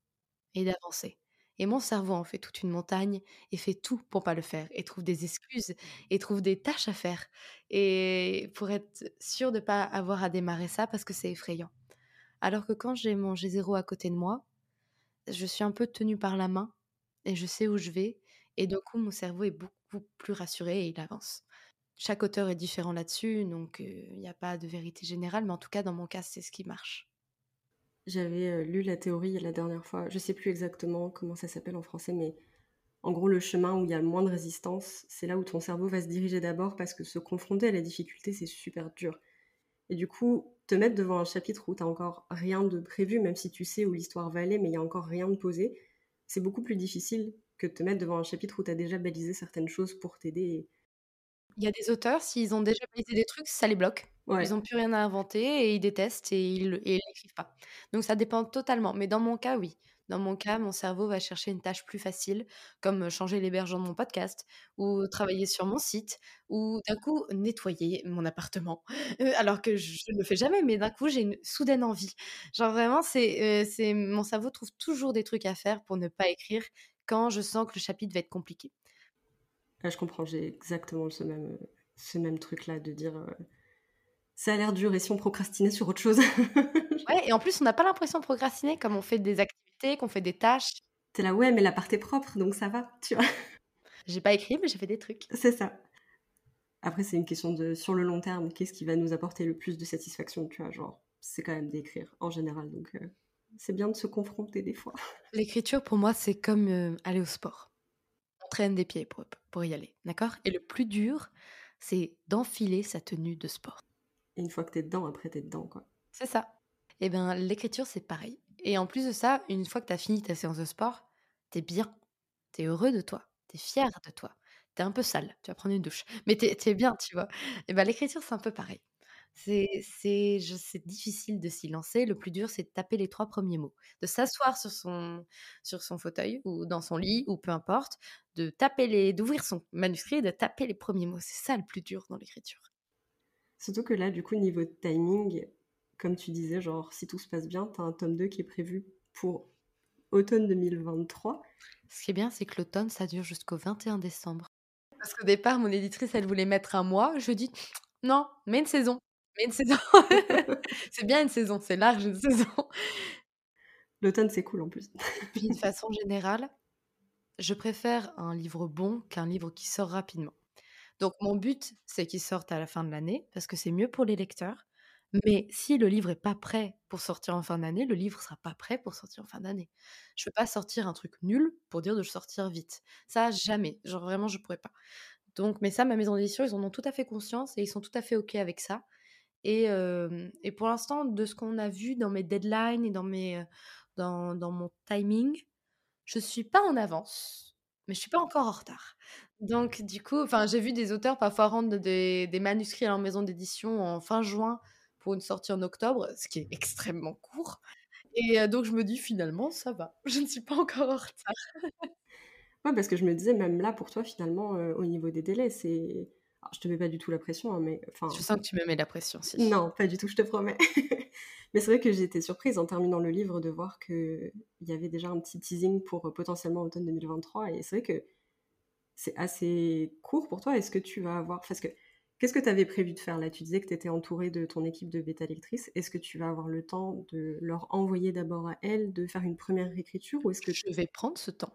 et d'avancer. Et mon cerveau en fait toute une montagne et fait tout pour pas le faire et trouve des excuses et trouve des tâches à faire et pour être sûr de pas avoir à démarrer ça parce que c'est effrayant. Alors que quand j'ai mon G0 à côté de moi, je suis un peu tenue par la main et je sais où je vais et d'un coup mon cerveau est beaucoup plus rassuré et il avance. chaque auteur est différent là-dessus, donc il n'y a pas de vérité générale, mais en tout cas, dans mon cas, c'est ce qui marche. J'avais lu la théorie la dernière fois, je sais plus exactement comment ça s'appelle en français, mais en gros, le chemin où il y a le moins de résistance, c'est là où ton cerveau va se diriger d'abord parce que se confronter à la difficulté, c'est super dur. Et du coup, te mettre devant un chapitre où tu n'as encore rien de prévu, même si tu sais où l'histoire va aller, mais il n'y a encore rien de posé, c'est beaucoup plus difficile que de te mettre devant un chapitre où tu as déjà balisé certaines choses pour t'aider. Il y a des auteurs, s'ils ont déjà balisé des trucs, ça les bloque. Ils n'ont plus rien à inventer et ils détestent et ils ne l'écrivent pas. Donc ça dépend totalement. Mais dans mon cas, oui. Dans mon cas, mon cerveau va chercher une tâche plus facile, comme changer l'hébergement de mon podcast, ou travailler sur mon site, ou d'un coup nettoyer mon appartement. alors que je ne le fais jamais, mais d'un coup j'ai une soudaine envie. Genre vraiment, c'est, c'est mon cerveau trouve toujours des trucs à faire pour ne pas écrire quand je sens que le chapitre va être compliqué. Ah, je comprends, j'ai exactement ce même, ce même truc-là de dire ça a l'air dur et si on procrastinait sur autre chose? ouais, et en plus, on n'a pas l'impression de procrastiner comme on fait des activités, qu'on fait des tâches. T'es là, ouais, mais la part est propre, donc ça va, tu vois. J'ai pas écrit, mais j'ai fait des trucs. C'est ça. Après, c'est une question de, sur le long terme, qu'est-ce qui va nous apporter le plus de satisfaction, tu vois, genre, c'est quand même d'écrire en général, donc euh, c'est bien de se confronter des fois. L'écriture, pour moi, c'est comme euh, aller au sport. On traîne des pieds pour, pour y aller, d'accord? Et le plus dur, c'est d'enfiler sa tenue de sport. Et une fois que t'es dedans, après t'es dedans, quoi. C'est ça. Et eh bien, l'écriture, c'est pareil. Et en plus de ça, une fois que t'as fini ta séance de sport, t'es bien. T'es heureux de toi. T'es fier de toi. T'es un peu sale. Tu vas prendre une douche. Mais t'es es bien, tu vois. Et bien, l'écriture, c'est un peu pareil. C'est difficile de s'y lancer. Le plus dur, c'est de taper les trois premiers mots. De s'asseoir sur son, sur son fauteuil ou dans son lit ou peu importe. De taper les, d'ouvrir son manuscrit et de taper les premiers mots. C'est ça le plus dur dans l'écriture. Surtout que là, du coup, niveau timing, comme tu disais, genre, si tout se passe bien, tu as un tome 2 qui est prévu pour automne 2023. Ce qui est bien, c'est que l'automne, ça dure jusqu'au 21 décembre. Parce qu'au départ, mon éditrice, elle voulait mettre un mois. Je dis, non, mets une saison. Mets une saison. c'est bien une saison, c'est large une saison. L'automne, c'est cool en plus. Puis, de façon générale, je préfère un livre bon qu'un livre qui sort rapidement. Donc mon but, c'est qu'il sorte à la fin de l'année, parce que c'est mieux pour les lecteurs. Mais si le livre est pas prêt pour sortir en fin d'année, le livre sera pas prêt pour sortir en fin d'année. Je ne peux pas sortir un truc nul pour dire de sortir vite. Ça, jamais. Genre vraiment, je pourrais pas. Donc, mais ça, ma maison d'édition, ils en ont tout à fait conscience et ils sont tout à fait OK avec ça. Et, et pour l'instant, de ce qu'on a vu dans mes deadlines et dans, mes, dans, dans mon timing, je suis pas en avance, mais je suis pas encore en retard. Donc du coup, j'ai vu des auteurs parfois rendre des manuscrits à leur maison d'édition en fin juin pour une sortie en octobre, ce qui est extrêmement court. Et donc je me dis finalement, ça va, je ne suis pas encore en retard. ouais, parce que je me disais, même là, pour toi, finalement, au niveau des délais, c'est... je te mets pas du tout la pression, hein, mais... Enfin... Je sens que tu me mets la pression, si. Non, pas du tout, je te promets. mais c'est vrai que j'étais surprise en terminant le livre de voir qu'il y avait déjà un petit teasing pour potentiellement automne 2023. Et c'est vrai que c'est assez court pour toi. Est-ce que tu vas avoir. Parce que qu'est-ce que tu avais prévu de faire là? Tu disais que tu étais entourée de ton équipe de bêta lectrices. Est-ce que tu vas avoir le temps de leur envoyer d'abord à elles de faire une première réécriture ou est-ce que je vais prendre ce temps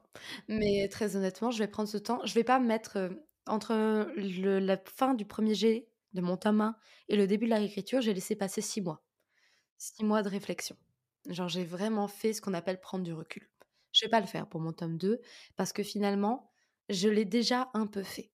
Mais très honnêtement, je vais prendre ce temps. Je vais pas mettre euh, entre la fin du premier jet de mon tome 1 et le début de la réécriture, j'ai laissé passer six mois. Six mois de réflexion. Genre, j'ai vraiment fait ce qu'on appelle prendre du recul. Je vais pas le faire pour mon tome 2 parce que finalement, je l'ai déjà un peu fait.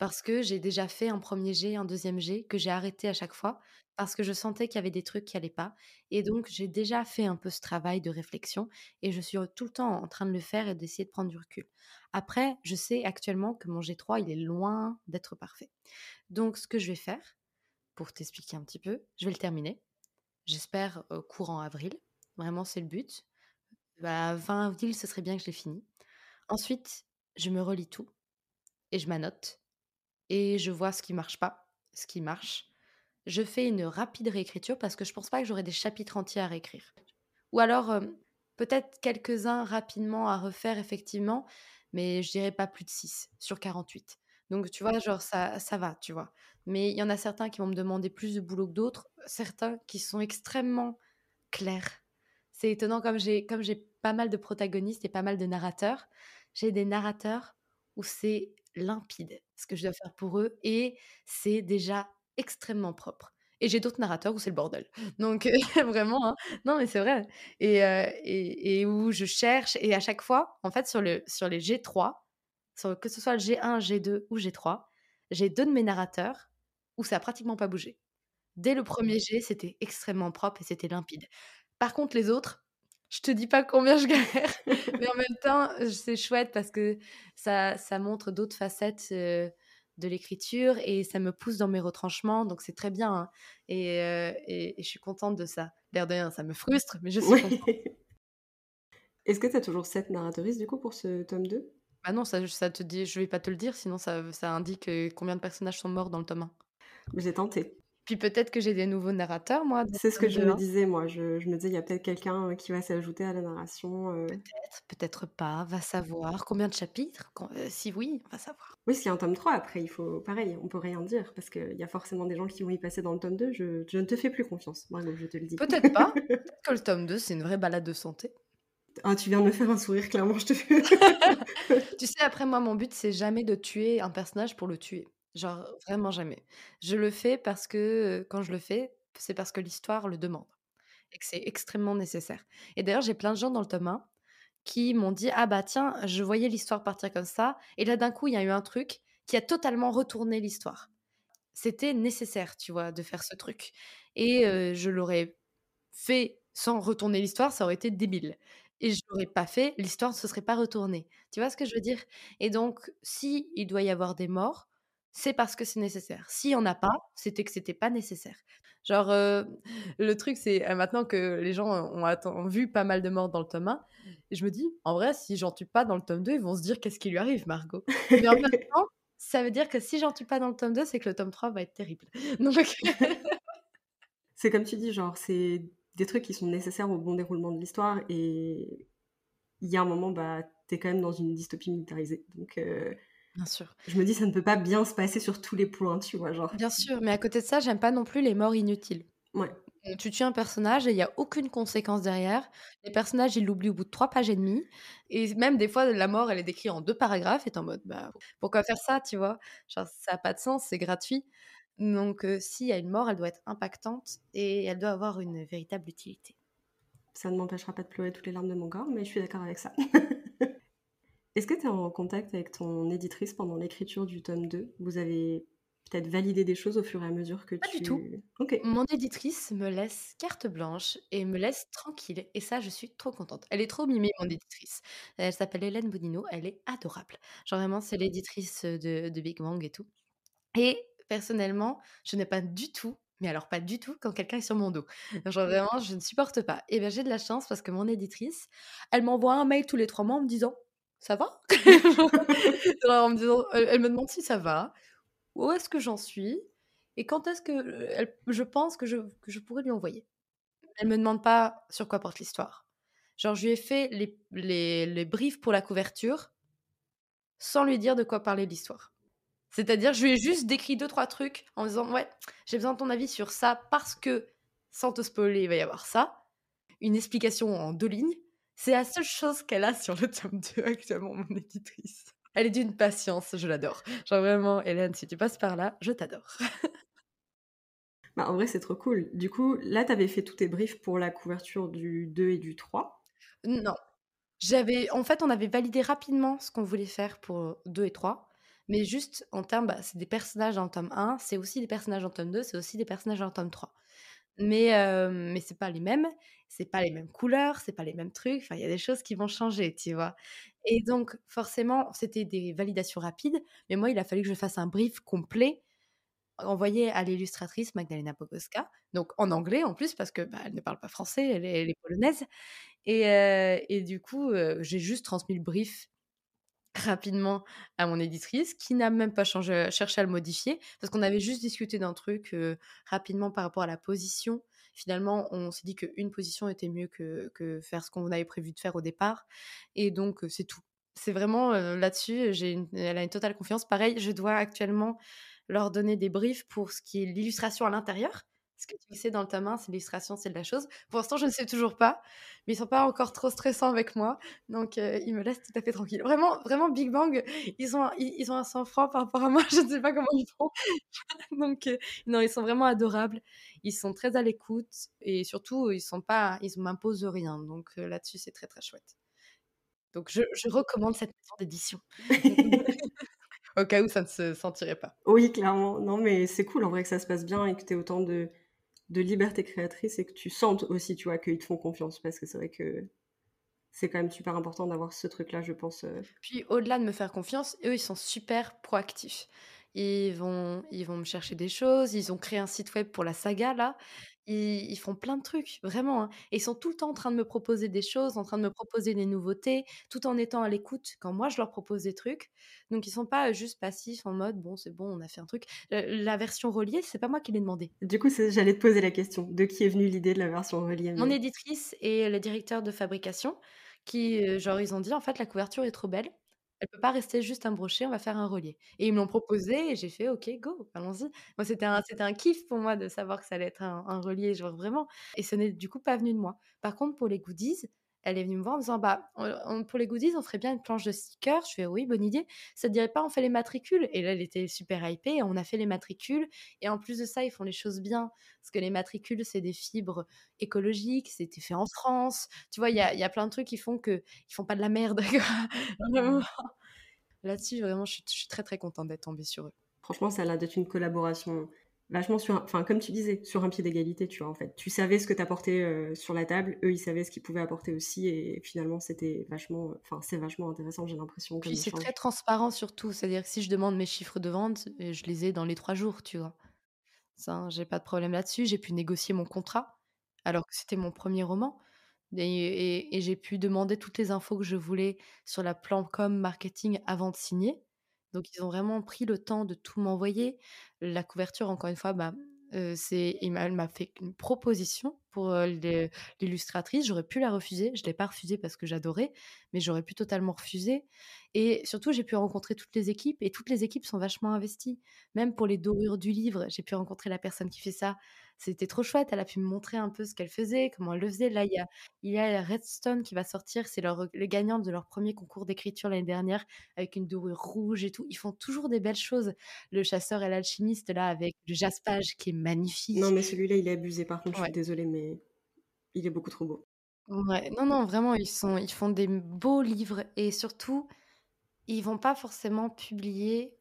Parce que j'ai déjà fait un premier jet, un deuxième jet, que j'ai arrêté à chaque fois, parce que je sentais qu'il y avait des trucs qui n'allaient pas. Et donc, j'ai déjà fait un peu ce travail de réflexion, et je suis tout le temps en train de le faire et d'essayer de prendre du recul. Après, je sais actuellement que mon G3, il est loin d'être parfait. Donc, ce que je vais faire, pour t'expliquer un petit peu, je vais le terminer. J'espère courant avril. Vraiment, c'est le but. Bah, 20 avril, ce serait bien que je l'ai fini. Ensuite, je me relis tout et je m'annote et je vois ce qui marche pas, ce qui marche. Je fais une rapide réécriture parce que je pense pas que j'aurai des chapitres entiers à réécrire. Ou alors peut-être quelques-uns rapidement à refaire effectivement, mais je dirais pas plus de 6 sur 48. Donc tu vois, genre ça, ça va, tu vois. Mais il y en a certains qui vont me demander plus de boulot que d'autres, certains qui sont extrêmement clairs. C'est étonnant comme j'ai comme j'ai pas mal de protagonistes et pas mal de narrateurs j'ai des narrateurs où c'est limpide. Ce que je dois faire pour eux et c'est déjà extrêmement propre. Et j'ai d'autres narrateurs où c'est le bordel. Donc vraiment, hein. non mais c'est vrai. Et, et, et, où je cherche et à chaque fois, en fait, sur, le, sur les G3, sur, que ce soit le G1, G2 ou G3, j'ai deux de mes narrateurs où ça a pratiquement pas bougé. Dès le premier G, c'était extrêmement propre et c'était limpide. Par contre, les autres, je te dis pas combien je galère, mais en même temps, c'est chouette parce que ça, ça montre d'autres facettes de l'écriture et ça me pousse dans mes retranchements, donc c'est très bien. Hein. Et, je suis contente de ça. L'air de rien, ça me frustre, mais je suis contente. Est-ce que tu as toujours sept narratrices du coup pour ce tome 2 Bah non, ça, ça te dit, je vais pas te le dire, sinon ça, ça indique combien de personnages sont morts dans le tome 1. J'ai tenté. Puis peut-être que j'ai des nouveaux narrateurs, moi. C'est ce que je me disais, moi. Je, me disais, il y a peut-être quelqu'un qui va s'ajouter à la narration. Peut-être, peut-être pas, va savoir. Combien de chapitres? Si oui, on va savoir. Oui, s'il y a un tome 3, après, il faut. Pareil, on peut rien dire, parce qu'il y a forcément des gens qui vont y passer dans le tome 2. Je, je ne te fais plus confiance, Margot, je te le dis. Peut-être pas. peut-être que le tome 2, c'est une vraie balade de santé. Ah, tu viens de me faire un sourire, clairement, je te fais. tu sais, après, moi, mon but, c'est jamais de tuer un personnage pour le tuer. Genre, vraiment jamais. Je le fais parce que, quand je le fais, c'est parce que l'histoire le demande et que c'est extrêmement nécessaire. Et d'ailleurs, j'ai plein de gens dans le tome 1 qui m'ont dit: «Ah bah tiens, je voyais l'histoire partir comme ça et là d'un coup, il y a eu un truc qui a totalement retourné l'histoire». C'était nécessaire, tu vois, de faire ce truc et je l'aurais fait sans retourner l'histoire, ça aurait été débile et je l'aurais pas fait, l'histoire ne se serait pas retournée. Tu vois ce que je veux dire? Et donc si il doit y avoir des morts c'est parce que c'est nécessaire. S'il y en a pas, c'était que c'était pas nécessaire. Genre, le truc, c'est maintenant que les gens ont, vu pas mal de morts dans le tome 1, et je me dis, en vrai, si j'en tue pas dans le tome 2, ils vont se dire qu'est-ce qui lui arrive, Margot? Mais en même temps, ça veut dire que si j'en tue pas dans le tome 2, c'est que le tome 3 va être terrible. Donc... c'est comme tu dis, genre, c'est des trucs qui sont nécessaires au bon déroulement de l'histoire, et il y a un moment, bah, t'es quand même dans une dystopie militarisée. Donc, Bien sûr. Je me dis, ça ne peut pas bien se passer sur tous les points, tu vois, genre. Bien sûr, mais à côté de ça, j'aime pas non plus les morts inutiles. Ouais. Tu tues un personnage et il n'y a aucune conséquence derrière. Les personnages, ils l'oublient au bout de trois pages et demie. Et même des fois, la mort, elle est décrite en deux paragraphes et en mode, bah, pourquoi faire ça, tu vois? Genre, ça n'a pas de sens, c'est gratuit. Donc, euh, s'il y a une mort, elle doit être impactante et elle doit avoir une véritable utilité. Ça ne m'empêchera pas de pleurer toutes les larmes de mon corps, mais je suis d'accord avec ça. Est-ce que tu es en contact avec ton éditrice pendant l'écriture du tome 2 Vous avez peut-être validé des choses au fur et à mesure que Pas tu... du tout. Mon éditrice me laisse carte blanche et me laisse tranquille. Et ça, je suis trop contente. Elle est trop mimée, mon éditrice. Elle s'appelle Hélène Boudino. Elle est adorable. Genre vraiment, c'est l'éditrice de, de Big Bang et tout. Et personnellement, je n'ai pas du tout mais alors pas du tout quand quelqu'un est sur mon dos. Genre vraiment, je ne supporte pas. Et bien j'ai de la chance parce que mon éditrice, elle m'envoie un mail tous les trois mois en me disant ça va? Elle, me demande si ça va, où est-ce que j'en suis, et quand est-ce que elle, je pense que je, que je pourrais lui envoyer. Elle me demande pas sur quoi porte l'histoire. Genre, je lui ai fait les, les, les briefs pour la couverture sans lui dire de quoi parler l'histoire. C'est-à-dire, je lui ai juste décrit deux, trois trucs en disant Ouais, j'ai besoin de ton avis sur ça parce que, sans te spoiler, il va y avoir ça. Une explication en deux lignes. C'est la seule chose qu'elle a sur le tome 2 actuellement, mon éditrice. Elle est d'une patience, je l'adore. Genre vraiment, Hélène, si tu passes par là, je t'adore. bah, en vrai, c'est trop cool. Du coup, là, tu avais fait tous tes briefs pour la couverture du 2 et du 3 Non. J'avais, en fait, on avait validé rapidement ce qu'on voulait faire pour 2 et 3. Mais juste en termes, bah, c'est des personnages en tome 1, c'est aussi des personnages en tome 2, c'est aussi des personnages en tome 3. Mais, euh, mais c'est pas les mêmes, c'est pas les mêmes couleurs, c'est pas les mêmes trucs. Enfin, il y a des choses qui vont changer, tu vois. Et donc, forcément, c'était des validations rapides. Mais moi, il a fallu que je fasse un brief complet envoyé à l'illustratrice Magdalena Pogoska, donc en anglais en plus, parce que bah, elle ne parle pas français, elle est, polonaise. Et, et, du coup, j'ai juste transmis le brief rapidement à mon éditrice qui n'a même pas changé, cherché à le modifier parce qu'on avait juste discuté d'un truc rapidement par rapport à la position. Finalement, on s'est dit qu'une position était mieux que, que faire ce qu'on avait prévu de faire au départ. Et donc, c'est tout. C'est vraiment là-dessus, j'ai elle a une totale confiance. Pareil, je dois actuellement leur donner des briefs pour ce qui est l'illustration à l'intérieur. Ce que tu sais dans tome 1, c'est l'illustration, c'est de la chose. Pour l'instant, je ne sais toujours pas, mais ils sont pas encore trop stressants avec moi, donc euh, ils me laissent tout à fait tranquille. Vraiment, vraiment Big Bang, ils ont, ils, ils ont un sang-froid par rapport à moi, je ne sais pas comment ils font. donc euh, non, ils sont vraiment adorables. Ils sont très à l'écoute et surtout, ils sont pas, ils m'imposent rien. Donc euh, là-dessus, c'est très très chouette. Donc je, je recommande cette maison d'édition. Au cas où ça ne se sentirait pas. Oui, clairement. Non, mais c'est cool en vrai que ça se passe bien et que tu aies autant de, de liberté créatrice et que tu sentes aussi, tu vois, qu'ils te font confiance parce que c'est vrai que c'est quand même super important d'avoir ce truc-là, je pense. euh. Puis au-delà de me faire confiance, eux, ils sont super proactifs. Ils vont, ils vont me chercher des choses. Ils ont créé un site web pour la saga, là. Ils, ils font plein de trucs, vraiment. hein. Et ils sont tout le temps en train de me proposer des choses, en train de me proposer des nouveautés, tout en étant à l'écoute quand moi, je leur propose des trucs. Donc, ils sont pas euh, juste passifs en mode, bon, c'est bon, on a fait un truc. La version reliée, c'est pas moi qui l'ai demandé. Du coup, c'est- j'allais te poser la question. De qui est venue l'idée de la version reliée Mon mais- éditrice et le directeur de fabrication qui, euh, genre, ils ont dit en fait la couverture est trop belle. Elle peut pas rester juste un brochet, on va faire un relié. Et ils me l'ont proposé et j'ai fait OK, go, allons-y. Moi, c'était un, c'était un kiff pour moi de savoir que ça allait être un, un relié, genre vraiment. Et ce n'est du coup pas venu de moi. Par contre, pour les goodies, elle est venue me voir en me disant bah on- on- pour les goodies, on ferait bien une planche de stickers. Je fais oui, bonne idée. Ça te dirait pas, on fait les matricules? Et là, elle était super hypée. On a fait les matricules. Et en plus de ça, ils font les choses bien. Parce que les matricules, c'est des fibres écologiques, c'était fait en France. Tu vois, il y a, y a plein de trucs qui font que ils font pas de la merde. Vraiment. Là-dessus, vraiment, je suis, je suis très très contente d'être tombée sur eux. Franchement, ça a l'air d'être une collaboration vachement sur, un- enfin comme tu disais, sur un pied d'égalité, tu vois en fait. Tu savais ce que t'apportais euh, sur la table, eux ils savaient ce qu'ils pouvaient apporter aussi, et finalement c'était vachement, enfin c'est vachement intéressant, j'ai l'impression. Puis c'est très transparent surtout, c'est-à-dire que si je demande mes chiffres de vente, euh, je les ai dans les trois jours, tu vois. Ça, hein, j'ai pas de problème là-dessus. J'ai pu négocier mon contrat, alors que c'était mon premier roman. Et, et- et j'ai pu demander toutes les infos que je voulais sur la plan com marketing avant de signer. Donc, ils ont vraiment pris le temps de tout m'envoyer. La couverture, encore une fois, bah, c'est, il m'a- elle m'a fait une proposition pour l'illustratrice. J'aurais pu la refuser. Je l'ai pas refusée parce que j'adorais, mais j'aurais pu totalement refuser. Et surtout, j'ai pu rencontrer toutes les équipes et toutes les équipes sont vachement investies. Même pour les dorures du livre, j'ai pu rencontrer la personne qui fait ça. C'était trop chouette. Elle a pu me montrer un peu ce qu'elle faisait, comment elle le faisait. Là, il y a, il y a Redstone qui va sortir. C'est leur, le gagnant de leur premier concours d'écriture l'année dernière avec une dorure rouge et tout. Ils font toujours des belles choses. Le chasseur et l'alchimiste, là, avec le jaspage qui est magnifique. Non mais celui-là il est abusé, par contre je Ouais. suis désolée, mais il est beaucoup trop beau. Ouais, non, non, vraiment, ils sont, ils font des beaux livres et surtout, ils vont pas forcément publier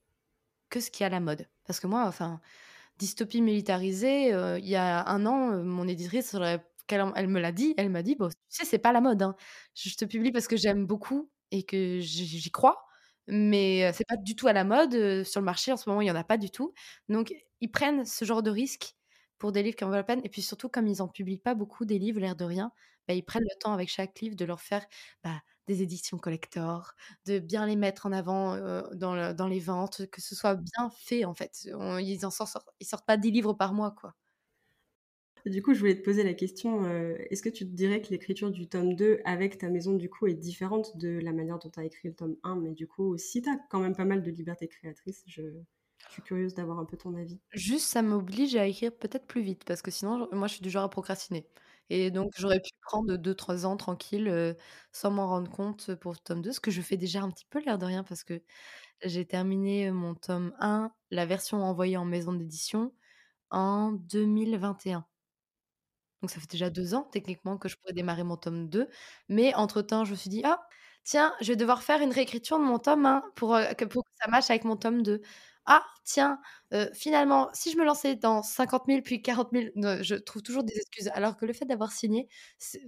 que ce qui est à la mode. Parce que moi, enfin, dystopie militarisée, euh, il y a un an, euh, mon éditrice, elle, elle me l'a dit, elle m'a dit, bon, tu sais, c'est pas la mode, hein. Je te publie parce que j'aime beaucoup et que j'y crois, mais euh, c'est pas du tout à la mode. Sur le marché, en ce moment, il y en a pas du tout. Donc, ils prennent ce genre de risque pour des livres qui en valent la peine. Et puis surtout, comme ils en publient pas beaucoup des livres, l'air de rien, bah, ils prennent le temps avec chaque livre de leur faire bah, des éditions collector, de bien les mettre en avant euh, dans, le- dans les ventes, que ce soit bien fait en fait. On- ils en sortent, ils sortent pas 10 livres par mois quoi. Du coup je voulais te poser la question, euh, est-ce que tu te dirais que l'écriture du tome 2 avec ta maison du coup est différente de la manière dont tu as écrit le tome 1, mais du coup si tu as quand même pas mal de liberté créatrice, je, je suis curieuse d'avoir un peu ton avis. Juste, ça m'oblige à écrire peut-être plus vite parce que sinon, moi, je suis du genre à procrastiner. Et donc, j'aurais pu prendre 2-3 ans tranquille sans m'en rendre compte pour le tome 2, ce que je fais déjà un petit peu l'air de rien parce que j'ai terminé mon tome 1, la version envoyée en maison d'édition, en 2021. Donc ça fait déjà 2 ans techniquement que je pourrais démarrer mon tome 2. Mais entre-temps, je me suis dit: «Ah, tiens, je vais devoir faire une réécriture de mon tome 1 pour, pour que ça matche avec mon tome 2. Ah, tiens, heu, finalement, si je me lançais dans 50 000 puis 40 000» ne je trouve toujours des excuses. Alors que le fait d'avoir signé,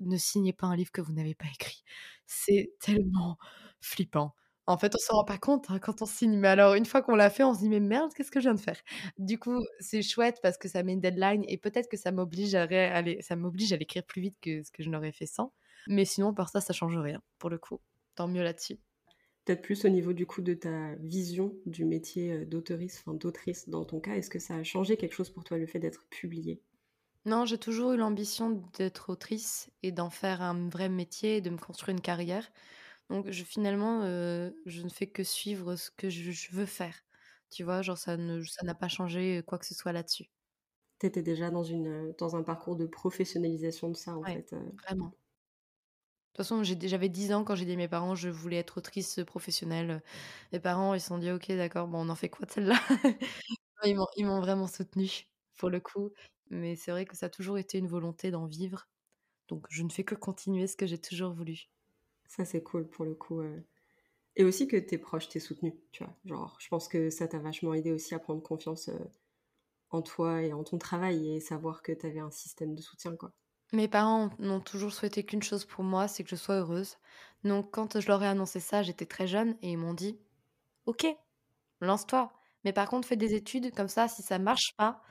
ne signez pas un livre que vous n'avez pas écrit. C'est tellement flippant. En fait, on s'en rend pas compte, hein, quand on signe, mais alors une fois qu'on l'a fait, on se dit: «Mais merde, qu'est-ce que je viens de faire?» Du coup, c'est chouette parce que ça met une deadline et peut-être que ça m'oblige à m'oblige à l'écrire plus vite que ce que je n'aurais fait sans. Mais sinon, par ça, ça change rien, pour le coup. Tant mieux là-dessus. Peut-être plus au niveau du coup de ta vision du métier euh, d'auteuriste, enfin d'autrice dans ton cas, est-ce que ça a changé quelque chose pour toi le fait d'être publié Non, j'ai toujours eu l'ambition d'être autrice et d'en faire un vrai métier et de me construire une carrière. Donc je finalement, heu, je ne fais que suivre ce que je je veux faire. Tu vois? Genre ça ne ça n'a pas changé, quoi que ce soit là-dessus. Tu étais déjà dans, une, dans un parcours de professionnalisation de ça, en Ouais, fait. vraiment. De toute façon, j'avais 10 ans quand j'ai dit à mes parents je voulais être autrice professionnelle. Mes parents, ils se sont dit ok, d'accord, bon, on en fait quoi de celle-là? Ils m'ont vraiment soutenue pour le coup. Mais c'est vrai que ça a toujours été une volonté d'en vivre. Donc je ne fais que continuer ce que j'ai toujours voulu. Ça, c'est cool pour le coup. Et aussi que tes proches t'aient soutenu, tu vois. Genre, je pense que ça t'a vachement aidé aussi à prendre confiance en toi et en ton travail et savoir que tu avais un système de soutien, quoi. Mes parents n'ont toujours souhaité qu'une chose pour moi, c'est que je sois heureuse. Donc quand je leur ai annoncé ça, j'étais très jeune et ils m'ont dit Ok, lance-toi. Mais par contre, fais des études, comme ça, si ça marche pas,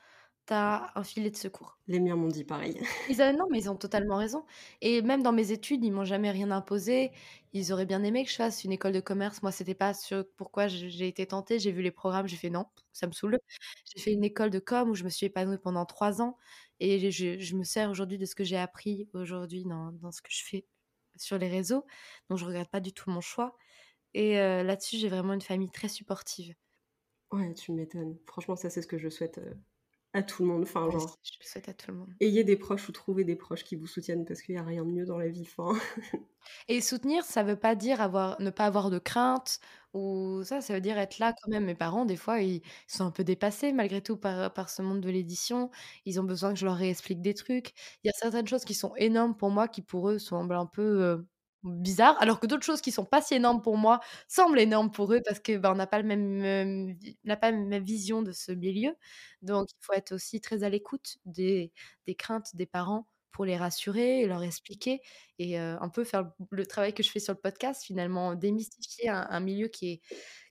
t'as un filet de secours. Les miens m'ont dit pareil. Ils non, mais ils ont totalement raison. Et même dans mes études, ils m'ont jamais rien imposé. Ils auraient bien aimé que je fasse une école de commerce. Moi, c'était pas ce pourquoi j'ai été tentée. J'ai vu les programmes, j'ai fait non, ça me saoule. J'ai fait une école de com où je me suis épanouie pendant trois ans. Et je, me sers aujourd'hui de ce que j'ai appris aujourd'hui dans, dans, ce que je fais sur les réseaux. Donc, je regrette pas du tout mon choix. Et euh, là-dessus, j'ai vraiment une famille très supportive. Ouais, tu m'étonnes. Franchement, ça, c'est ce que je souhaite euh, à tout le monde. Enfin, genre. Je le souhaite à tout le monde. Ayez des proches ou trouvez des proches qui vous soutiennent parce qu'il n'y a rien de mieux dans la vie. Fin. Et soutenir, ça veut pas dire avoir, ne pas avoir de crainte ou ça, ça veut dire être là quand même. Mes parents, des fois, ils sont un peu dépassés malgré tout par, par ce monde de l'édition. Ils ont besoin que je leur réexplique des trucs. Il y a certaines choses qui sont énormes pour moi qui pour eux semblent un peu euh, bizarre, alors que d'autres choses qui sont pas si énormes pour moi semblent énormes pour eux parce que ben, on n'a pas le même, n'a pas la même vision de ce milieu. Donc il faut être aussi très à l'écoute des, des craintes des parents pour les rassurer et leur expliquer et un peu faire le travail que je fais sur le podcast finalement démystifier un milieu qui est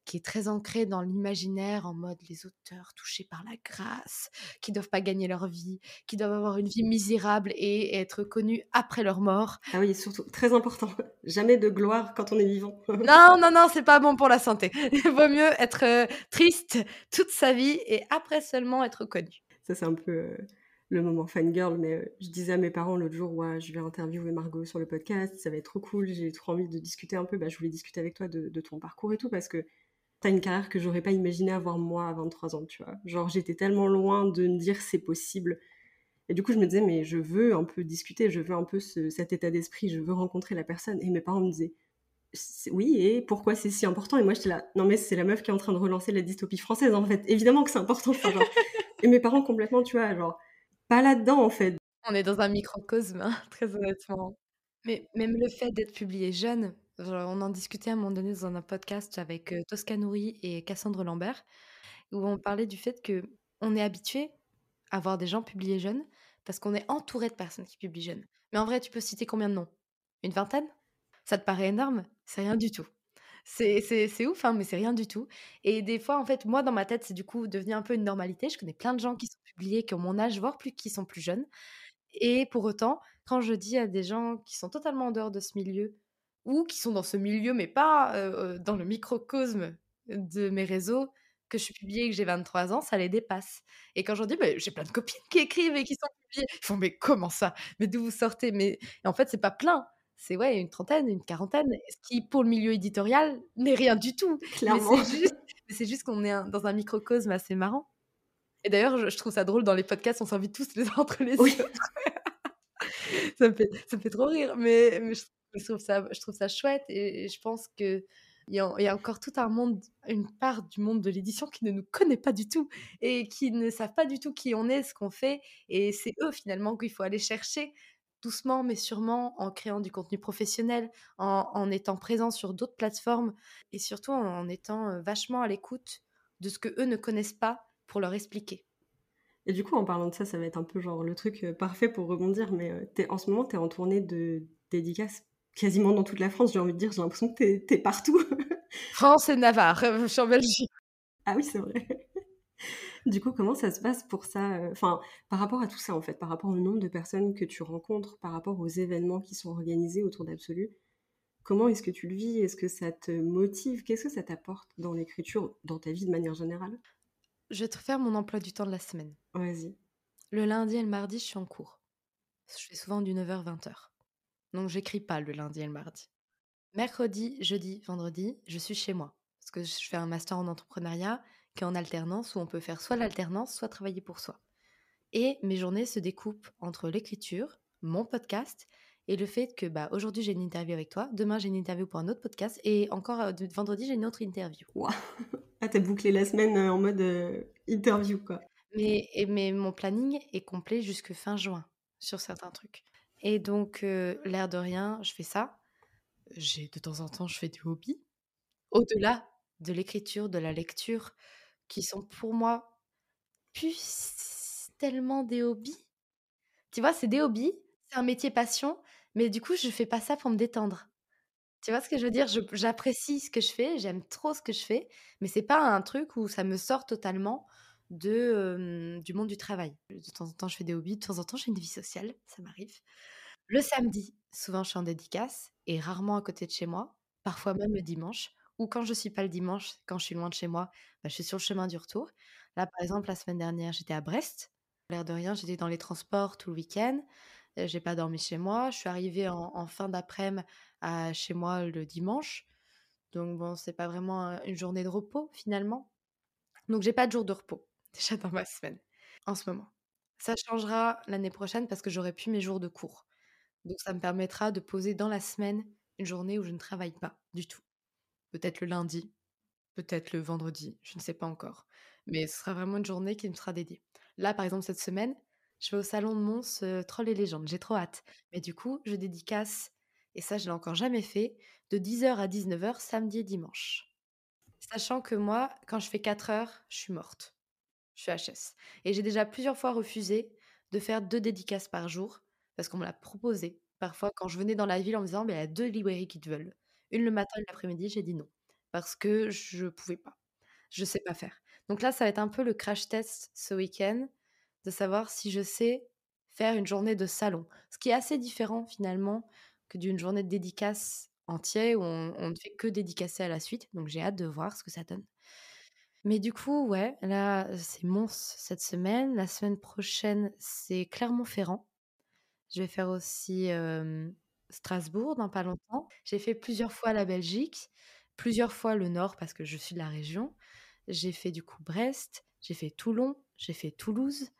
qui est très ancré dans l'imaginaire, en mode les auteurs touchés par la grâce, qui doivent pas gagner leur vie, qui doivent avoir une vie misérable et être connus après leur mort. Ah oui, surtout, très important, jamais de gloire quand on est vivant. non, non, non, c'est pas bon pour la santé. Il vaut mieux être triste toute sa vie et après seulement être connu. Ça, c'est un peu... Le moment fangirl, mais euh, je disais à mes parents l'autre jour, ouais, je vais interviewer Margot sur le podcast, ça va être trop cool, j'ai trop envie de discuter un peu, bah, je voulais discuter avec toi de, de, ton parcours et tout, parce que t'as une carrière que j'aurais pas imaginé avoir moi à 23 ans, tu vois. Genre, j'étais tellement loin de me dire c'est possible. Et du coup, je me disais, mais je veux un peu discuter, je veux un peu cet état d'esprit, je veux rencontrer la personne. Et mes parents me disaient, oui, et pourquoi c'est si important? Et moi, j'étais là, non, mais c'est la meuf qui est en train de relancer la dystopie française, en fait. Évidemment que c'est important. et mes parents, complètement, tu vois, genre, pas là-dedans, en fait. On est dans un microcosme, hein, très honnêtement. Mais même le fait d'être publié jeune, on en discutait à un moment donné dans un podcast avec Toscanouri et Cassandre Lambert, où on parlait du fait que on est habitué à voir des gens publier jeunes parce qu'on est entouré de personnes qui publient jeunes. Mais en vrai, tu peux citer combien de noms? Une vingtaine? Ça te paraît énorme? C'est rien du tout. C'est ouf, hein, mais c'est rien du tout. Et des fois, en fait, moi, dans ma tête, c'est du coup devenu un peu une normalité. Je connais plein de gens qui sont publiés, qui ont mon âge, voire plus, qui sont plus jeunes. Et pour autant, quand je dis à des gens qui sont totalement en dehors de ce milieu, ou qui sont dans ce milieu, mais pas dans le microcosme de mes réseaux, que je suis publiée et que j'ai 23 ans, ça les dépasse. Et quand j'en dis, «Bah, j'ai plein de copines qui écrivent et qui sont publiées, ils font, mais comment ça? Mais d'où vous sortez? Mais en fait, c'est pas plein. C'est ouais, une trentaine, une quarantaine, ce qui, pour le milieu éditorial, n'est rien du tout. Clairement. Mais c'est juste, qu'on est dans un microcosme assez marrant. Et d'ailleurs, je, trouve ça drôle, dans les podcasts, on s'invite tous les uns entre les autres. ça, me fait, ça me fait trop rire. Mais, mais je je trouve ça, je trouve ça chouette et, je pense que il y, a, encore tout un monde, une part du monde de l'édition qui ne nous connaît pas du tout et qui ne savent pas du tout qui on est, ce qu'on fait. Et c'est eux finalement qu'il faut aller chercher doucement mais sûrement en créant du contenu professionnel, en, étant présent sur d'autres plateformes et surtout en, étant euh, vachement à l'écoute de ce que eux ne connaissent pas pour leur expliquer. Et du coup, en parlant de ça, ça va être un peu genre le truc euh, parfait pour rebondir, mais euh, es, en ce moment, tu es en tournée de dédicaces quasiment dans toute la France, j'ai envie de dire, j'ai l'impression que t'es es partout. France et Navarre, je suis en Belgique. Ah oui, c'est vrai. Du coup, comment ça se passe pour ça euh, Enfin, par rapport à tout ça, en fait, par rapport au nombre de personnes que tu rencontres, par rapport aux événements qui sont organisés autour d'Absolu, comment est-ce que tu le vis? Est-ce que ça te motive? Qu'est-ce que ça t'apporte dans l'écriture, dans ta vie de manière générale? Je vais te faire mon emploi du temps de la semaine. Vas-y. Le lundi et le mardi, je suis en cours. Je fais souvent du 9h-20h. Donc j'écris pas le lundi et le mardi. Mercredi, jeudi, vendredi, je suis chez moi. Parce que je fais un master en entrepreneuriat qui est en alternance où on peut faire soit l'alternance, soit travailler pour soi. Et mes journées se découpent entre l'écriture, mon podcast et le fait que bah, aujourd'hui j'ai une interview avec toi, demain j'ai une interview pour un autre podcast et encore euh, vendredi j'ai une autre interview. Wow. Ah, t'as bouclé la semaine euh, en mode euh, interview quoi. Mais, mais mon planning est complet jusque fin juin sur certains trucs. Et donc, l'air de rien, je fais ça. J'ai de temps en temps, je fais des hobbies. Au-delà de l'écriture, de la lecture, qui sont pour moi plus tellement des hobbies. Tu vois, c'est des hobbies, c'est un métier passion, mais du coup, je fais pas ça pour me détendre. Tu vois ce que je veux dire? J'apprécie ce que je fais, j'aime trop ce que je fais, mais c'est pas un truc où ça me sort totalement de, du monde du travail. De temps en temps, je fais des hobbies, de temps en temps, j'ai une vie sociale, ça m'arrive. Le samedi, souvent, je suis en dédicace et rarement à côté de chez moi, parfois même le dimanche, ou quand je suis pas le dimanche, quand je suis loin de chez moi, bah, je suis sur le chemin du retour. Là, par exemple, la semaine dernière, j'étais à Brest. L'air de rien, j'étais dans les transports tout le week-end. J'ai pas dormi chez moi. Je suis arrivée en, fin d'après-midi chez moi le dimanche. Donc bon, c'est pas vraiment une journée de repos finalement. Donc j'ai pas de jour de repos déjà dans ma semaine en ce moment. Ça changera l'année prochaine parce que j'aurai plus mes jours de cours. Donc ça me permettra de poser dans la semaine une journée où je ne travaille pas du tout. Peut-être le lundi, peut-être le vendredi, je ne sais pas encore. Mais ce sera vraiment une journée qui me sera dédiée. Là, par exemple, cette semaine, je vais au salon de Mons Troll et Légendes. J'ai trop hâte. Mais du coup, je dédicace, et ça, je l'ai encore jamais fait, de 10h à 19h, samedi et dimanche. Sachant que moi, quand je fais 4 heures, je suis morte. Je suis HS. Et j'ai déjà plusieurs fois refusé de faire deux dédicaces par jour parce qu'on me l'a proposé. Parfois, quand je venais dans la ville en me disant, «Mais il y a deux librairies qui te veulent. Une le matin et l'après-midi, j'ai dit non. Parce que je pouvais pas. Je sais pas faire. Donc là, ça va être un peu le crash test ce week-end savoir si je sais faire une journée de salon. Ce qui est assez différent finalement que d'une journée de dédicace entière où on, ne fait que dédicacer à la suite. Donc j'ai hâte de voir ce que ça donne. Mais du coup, ouais, là, c'est Mons cette semaine. La semaine prochaine, c'est Clermont-Ferrand. Je vais faire aussi Strasbourg dans pas longtemps. J'ai fait plusieurs fois la Belgique, plusieurs fois le Nord parce que je suis de la région. J'ai fait du coup Brest, j'ai fait Toulon, j'ai fait Toulouse.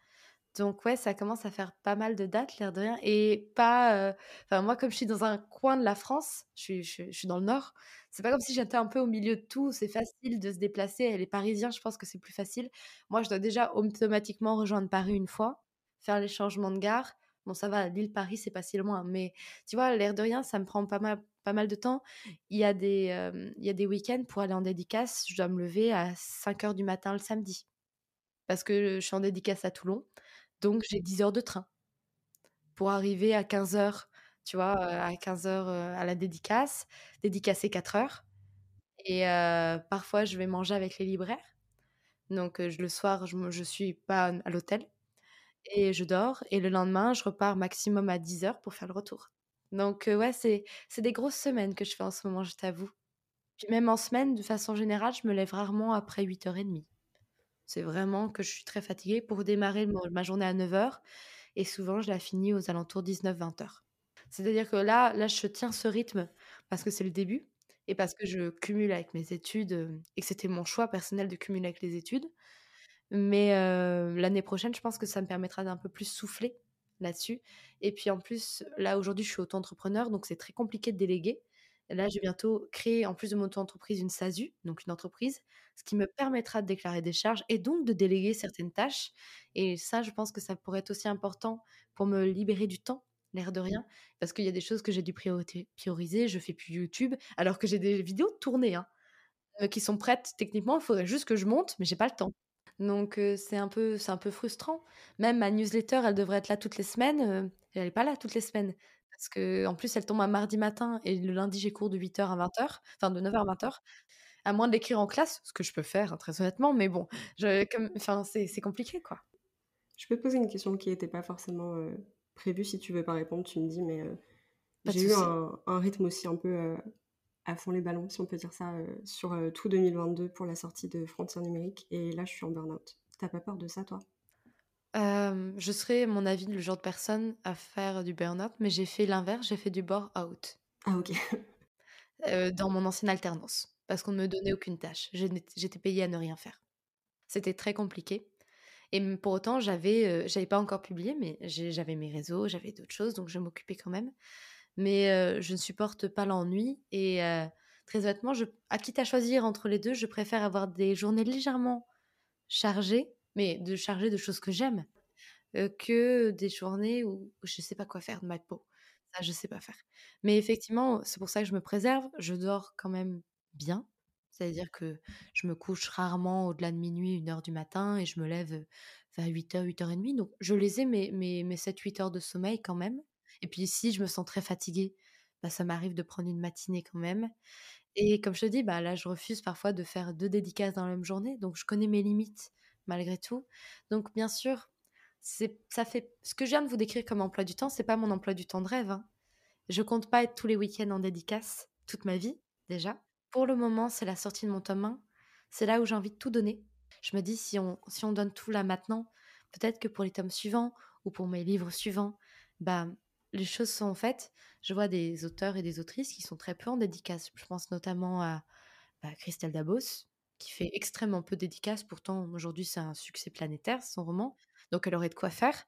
Donc ouais, ça commence à faire pas mal de dates, l'air de rien. Et pas... Moi, comme je suis dans un coin de la France, je suis, je, suis dans le nord, c'est pas comme si j'étais un peu au milieu de tout. C'est facile de se déplacer. Les Parisiens, je pense que c'est plus facile. Moi, je dois déjà automatiquement rejoindre Paris une fois, faire les changements de gare. Bon, ça va, l'île-Paris, c'est pas si loin. Mais tu vois, l'air de rien, ça me prend pas mal, pas mal de temps. Il y a des, il y a des week-ends pour aller en dédicace. Je dois me lever à 5 h du matin le samedi. Parce que je suis en dédicace à Toulon. Donc, j'ai 10 heures de train pour arriver à 15 heures, tu vois, à 15 heures à la dédicace, dédicacer 4 heures. Et parfois, je vais manger avec les libraires. Donc, le soir, je ne suis pas à l'hôtel et je dors. Et le lendemain, je repars maximum à 10 heures pour faire le retour. Donc, ouais, c'est des grosses semaines que je fais en ce moment, je t'avoue. Puis même en semaine, de façon générale, je me lève rarement après 8h30. C'est vraiment que je suis très fatiguée pour démarrer ma journée à 9h et souvent je la finis aux alentours 19-20h. C'est-à-dire que là, là, je tiens ce rythme parce que c'est le début et parce que je cumule avec mes études et que c'était mon choix personnel de cumuler avec les études. Mais l'année prochaine, je pense que ça me permettra d'un peu plus souffler là-dessus. Et puis en plus, là aujourd'hui, je suis auto-entrepreneur, donc c'est très compliqué de déléguer. Là, je vais bientôt créer, en plus de mon auto-entreprise, une SASU, donc une entreprise, ce qui me permettra de déclarer des charges et donc de déléguer certaines tâches. Et ça, je pense que ça pourrait être aussi important pour me libérer du temps, l'air de rien, parce qu'il y a des choses que j'ai dû prioriser. Je fais plus YouTube, alors que j'ai des vidéos tournées hein, euh, qui sont prêtes. Techniquement, il faudrait juste que je monte, mais j'ai pas le temps. Donc c'est un peu c'est un peu frustrant. Même ma newsletter, elle devrait être là toutes les semaines, elle n'est pas là toutes les semaines parce que en plus elle tombe un mardi matin et le lundi j'ai cours de 8h à 20h, enfin de 9h à 20h. À moins de l'écrire en classe, ce que je peux faire hein, très honnêtement, mais bon, enfin c'est compliqué quoi. Je peux te poser une question qui n'était pas forcément prévue si tu veux pas répondre, tu me dis mais j'ai eu un, rythme aussi un peu à fond les ballons, si on peut dire ça, sur tout 2022 pour la sortie de Frontières numériques et là je suis en burn-out. T'as pas peur de ça toi? Je serais, mon avis, le genre de personne à faire du burn-out, mais j'ai fait l'inverse, j'ai fait du bore-out. Ah OK. dans mon ancienne alternance, parce qu'on ne me donnait aucune tâche. j'étais payée à ne rien faire. C'était très compliqué Et pour autant, j'avais, j'avais pas encore publié, mais j'avais mes réseaux, j'avais d'autres choses, donc je m'occupais quand même. Mais je ne supporte pas l'ennui et très honnêtement, je, à quitte à choisir entre les deux, je préfère avoir des journées légèrement chargées, mais de chargées de choses que j'aime, que des journées où je sais pas quoi faire de ma peau. Ça, je sais pas faire. Mais effectivement, c'est pour ça que je me préserve. Je dors quand même bien. C'est-à-dire que je me couche rarement au-delà de minuit, une heure du matin, et je me lève vers 8h, 8h30. Donc, je les ai, mes, mes, mes 7-8 heures de sommeil quand même. Et puis, si je me sens très fatiguée, bah, ça m'arrive de prendre une matinée quand même. Et comme je te dis, bah, là, je refuse parfois de faire deux dédicaces dans la même journée. Donc, je connais mes limites malgré tout. Donc, bien sûr, ça fait ce que je viens de vous décrire comme emploi du temps, c'est pas mon emploi du temps de rêve. Hein. Je compte pas être tous les week-ends en dédicace toute ma vie déjà. Pour le moment, c'est la sortie de mon tome 1. C'est là où j'ai envie de tout donner. Je me dis, si on, si on donne tout là maintenant, peut-être que pour les tomes suivants ou pour mes livres suivants, bah, les choses sont faites. Je vois des auteurs et des autrices qui sont très peu en dédicace. Je pense notamment à bah, Christelle Dabos, qui fait extrêmement peu de dédicaces. Pourtant, aujourd'hui, c'est un succès planétaire, son roman. Donc, elle aurait de quoi faire.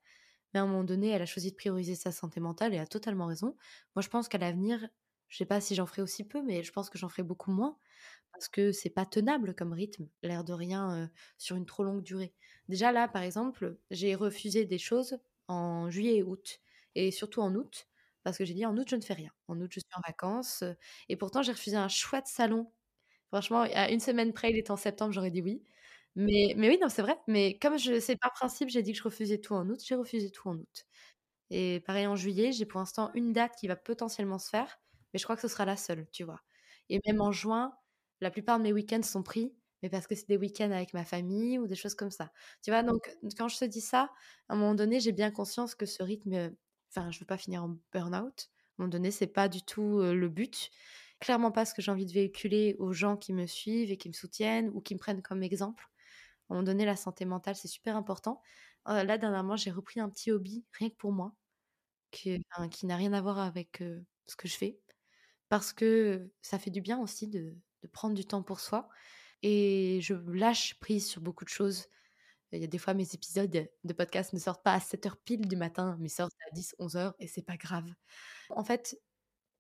Mais à un moment donné, elle a choisi de prioriser sa santé mentale et a totalement raison. Moi, je pense qu'à l'avenir, je sais pas si j'en ferai aussi peu, mais je pense que j'en ferai beaucoup moins parce que c'est pas tenable comme rythme, l'air de rien, sur une trop longue durée. Déjà là, par exemple, j'ai refusé des choses en juillet et août, et surtout en août, parce que j'ai dit en août je ne fais rien. En août je suis en vacances, et pourtant j'ai refusé un chouette salon. Franchement, à une semaine près, il était en septembre, j'aurais dit oui. Mais, mais oui, non, c'est vrai. Mais comme je sais par principe, j'ai dit que je refusais tout en août, j'ai refusé tout en août. Et pareil en juillet, j'ai pour l'instant une date qui va potentiellement se faire mais je crois que ce sera la seule, tu vois. Et même en juin, la plupart de mes week-ends sont pris, mais parce que c'est des week-ends avec ma famille ou des choses comme ça. Tu vois, donc quand je te dis ça, à un moment donné, j'ai bien conscience que ce rythme, enfin, je veux pas finir en burn-out. À un moment donné, c'est pas du tout le but. Clairement pas ce que j'ai envie de véhiculer aux gens qui me suivent et qui me soutiennent ou qui me prennent comme exemple. À un moment donné, la santé mentale, c'est super important. là, dernièrement, j'ai repris un petit hobby, rien que pour moi, qui, qui n'a rien à voir avec ce que je fais parce que ça fait du bien aussi de, prendre du temps pour soi. Et je lâche prise sur beaucoup de choses. Il y a des fois, mes épisodes de podcast ne sortent pas à 7h pile du matin, mais sortent à 10, 11h, et c'est pas grave. En fait,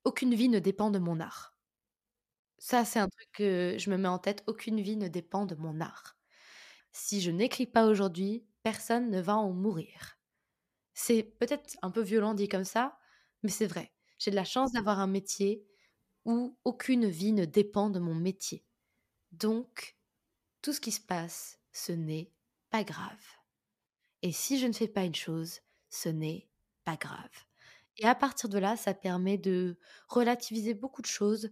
aucune vie ne dépend de mon art. Ça, c'est un truc que je me mets en tête. Aucune vie ne dépend de mon art. Si je n'écris pas aujourd'hui, personne ne va en mourir. C'est peut-être un peu violent dit comme ça, mais c'est vrai. J'ai de la chance d'avoir un métier où aucune vie ne dépend de mon métier. Donc, tout ce qui se passe, ce n'est pas grave. Et si je ne fais pas une chose, ce n'est pas grave. Et à partir de là, ça permet de relativiser beaucoup de choses,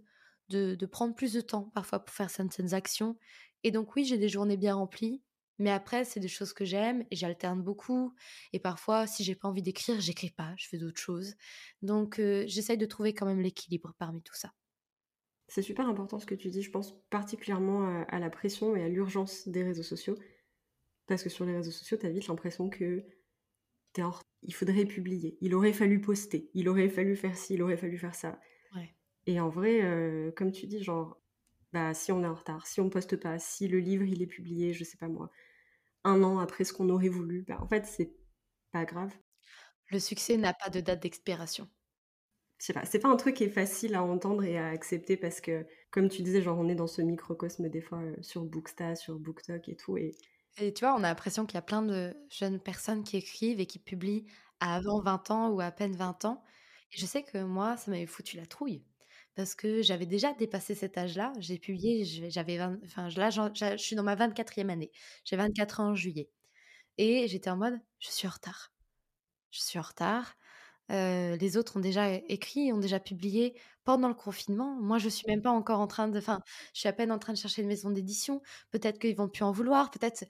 de, prendre plus de temps parfois pour faire certaines actions. Et donc oui, j'ai des journées bien remplies, mais après, c'est des choses que j'aime et j'alterne beaucoup. Et parfois, si j'ai pas envie d'écrire, j'écris pas, je fais d'autres choses. Donc, euh, j'essaye de trouver quand même l'équilibre parmi tout ça. C'est super important ce que tu dis, je pense particulièrement à, la pression et à l'urgence des réseaux sociaux. Parce que sur les réseaux sociaux, tu as vite l'impression que t'es en Il faudrait publier, il aurait fallu poster, il aurait fallu faire ci, il aurait fallu faire ça. Et en vrai, euh, comme tu dis, genre, bah, si on est en retard, si on poste pas, si le livre il est publié, je sais pas moi, un an après ce qu'on aurait voulu, bah, en fait, c'est pas grave. Le succès n'a pas de date d'expiration sais pas, c'est pas un truc qui est facile à entendre et à accepter parce que, comme tu disais, genre on est dans ce microcosme des fois euh, sur Booksta, sur BookTok et tout. Et... tu vois, on a l'impression qu'il y a plein de jeunes personnes qui écrivent et qui publient avant 20 ans ou à peine 20 ans. Et je sais que moi, ça m'avait foutu la trouille parce que j'avais déjà dépassé cet âge-là. J'ai publié, j'avais enfin là, je suis dans ma 24e année. J'ai 24 ans en juillet. Et j'étais en mode, je suis en retard. Je suis en retard les autres ont déjà écrit, ont déjà publié pendant le confinement. Moi, je suis même pas encore en train de. Enfin, je suis à peine en train de chercher une maison d'édition. Peut-être qu'ils vont plus en vouloir. Peut-être.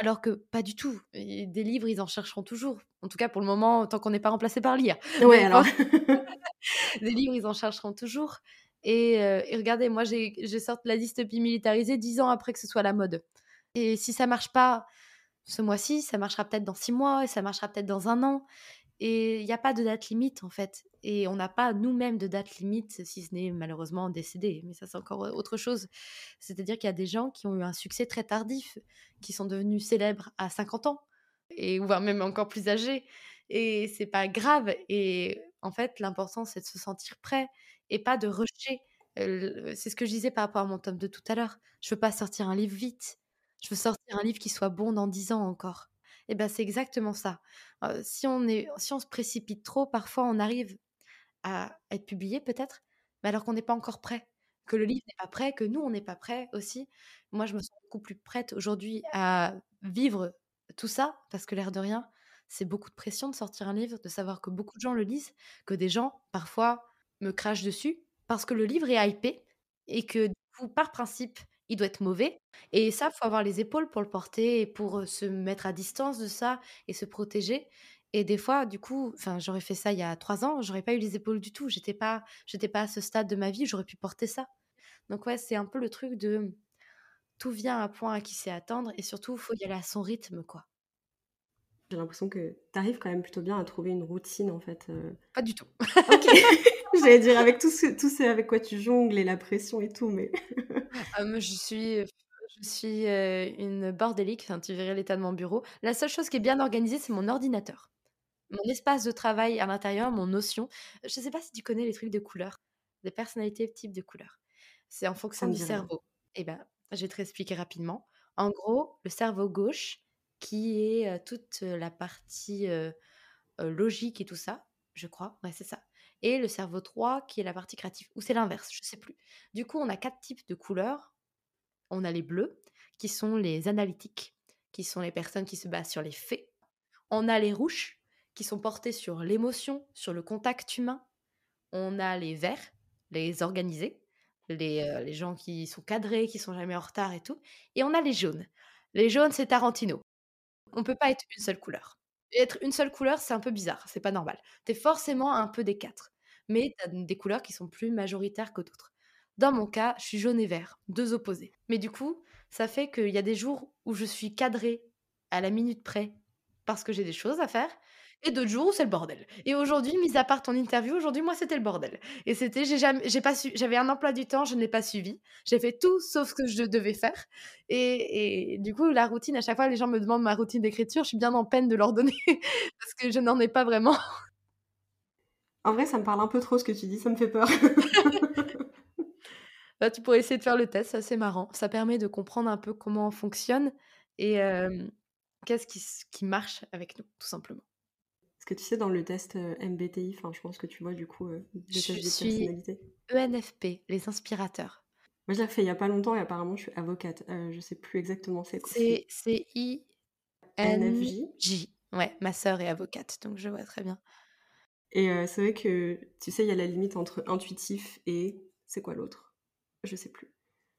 Alors que pas du tout. des livres, ils en chercheront toujours. En tout cas, pour le moment, tant qu'on n'est pas remplacé par lire. Ouais, alors. des livres, ils en chercheront toujours. Et, regardez, moi, je sorti la dystopie militarisée dix ans après que ce soit la mode. Et si ça marche pas ce mois-ci, ça marchera peut-être dans six mois, et ça marchera peut-être dans un an. Et il n'y a pas de date limite, en fait. et on n'a pas nous-mêmes de date limite, si ce n'est malheureusement décédé. Mais ça, c'est encore autre chose. C'est-à-dire qu'il y a des gens qui ont eu un succès très tardif, qui sont devenus célèbres à 50 ans, et voire même encore plus âgés. Et c'est pas grave. Et en fait, l'important, c'est de se sentir prêt et pas de rusher. C'est ce que je disais par rapport à mon tome de tout à l'heure. Je veux pas sortir un livre vite. Je veux sortir un livre qui soit bon dans 10 ans encore. Et ben c'est exactement ça. si on est, si on se précipite trop, parfois on arrive à être publié peut-être, mais alors qu'on n'est pas encore prêt, que le livre n'est pas prêt, que nous on n'est pas prêt aussi. Moi je me sens beaucoup plus prête aujourd'hui à vivre tout ça parce que l'air de rien, c'est beaucoup de pression de sortir un livre, de savoir que beaucoup de gens le lisent, que des gens parfois me crachent dessus parce que le livre est hypé et que du par principe, il doit être mauvais. Et ça, faut avoir les épaules pour le porter et pour se mettre à distance de ça et se protéger. Et des fois, du coup, enfin, j'aurais fait ça il y a trois ans, j'aurais pas eu les épaules du tout. J'étais pas, j'étais pas à ce stade de ma vie, j'aurais pu porter ça. Donc ouais, c'est un peu le truc de tout vient à point à qui sait attendre et surtout, il faut y aller à son rythme, quoi. J'ai l'impression que tu arrives quand même plutôt bien à trouver une routine en fait. Euh. Pas du tout. ok. J'allais dire avec tout ce, tout ce avec quoi tu jongles et la pression et tout, mais. ah, moi, je suis, je suis euh, une bordélique. Enfin, tu verrais l'état de mon bureau. La seule chose qui est bien organisée, c'est mon ordinateur. Mon espace de travail à l'intérieur, mon notion. Je sais pas si tu connais les trucs de couleurs, des personnalités type de couleurs. C'est en fonction du cerveau. Eh ben, je vais te réexpliquer rapidement. En gros, le cerveau gauche, qui est toute la partie logique et tout ça, je crois. Ouais, c'est ça. Et le cerveau 3 qui est la partie créative. Ou c'est l'inverse, je sais plus. Du coup, on a quatre types de couleurs. On a les bleus, qui sont les analytiques, qui sont les personnes qui se basent sur les faits. On a les rouges, qui sont portés sur l'émotion, sur le contact humain. On a les verts, les organisés, les, les gens qui sont cadrés, qui sont jamais en retard et tout. Et on a les jaunes. Les jaunes, c'est Tarantino. On peut pas être une seule couleur. être une seule couleur, c'est un peu bizarre, c'est pas normal. Tu forcément un peu des quatre. Mais tu des couleurs qui sont plus majoritaires que d'autres. Dans mon cas, je suis jaune et vert, deux opposés. Mais du coup, ça fait qu'il y a des jours où je suis cadrée à la minute près parce que j'ai des choses à faire et d'autres jours où c'est le bordel. Et aujourd'hui, mis à part ton interview, aujourd'hui, moi, c'était le bordel. Et c'était, j'ai jamais, j'ai pas su, j'avais un emploi du temps, je ne l'ai pas suivi. J'ai fait tout sauf ce que je devais faire. Et, et, du coup, la routine, à chaque fois, les gens me demandent ma routine d'écriture, je suis bien en peine de leur donner parce que je n'en ai pas vraiment. En vrai, ça me parle un peu trop ce que tu dis, ça me fait peur. bah, tu pourrais essayer de faire le test, c'est marrant. Ça permet de comprendre un peu comment on fonctionne et euh, qu'est-ce qui, qui marche avec nous, tout simplement. Est-ce que tu sais, dans le test euh, MBTI, enfin, je pense que tu vois du coup euh, le test de personnalité. ENFP, les inspirateurs. Moi, je l'ai fait il y a pas longtemps et apparemment, je suis avocate. Euh, je sais plus exactement c'est quoi. C'est I-N-J. Ouais, ma sœur est avocate, donc je vois très bien. Et euh, c'est vrai que, tu sais, il y a la limite entre intuitif et... C'est quoi l'autre? Je sais plus.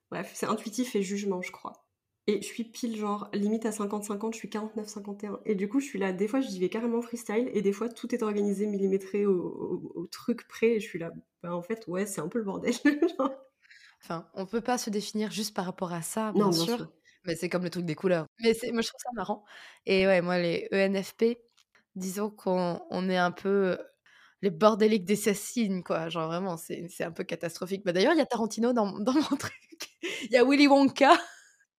Bref, c'est intuitif et jugement, je crois. Et je suis pile genre limite à 50-50, je suis 49-51. Et du coup, je suis là, des fois, j'y vais carrément freestyle, et des fois, tout est organisé, millimétré au, truc près, et je suis là, bah en fait, ouais, c'est un peu le bordel. enfin, on peut pas se définir juste par rapport à ça, bien, sûr, Mais c'est comme le truc des couleurs. Mais moi, je trouve ça marrant. Et ouais, moi, les ENFP, disons qu'on est un peu les bordéliques des assassines, quoi. Genre vraiment, c'est un peu catastrophique. Bah, D'ailleurs, il y a Tarantino dans, dans mon truc. Il y a Willy Wonka.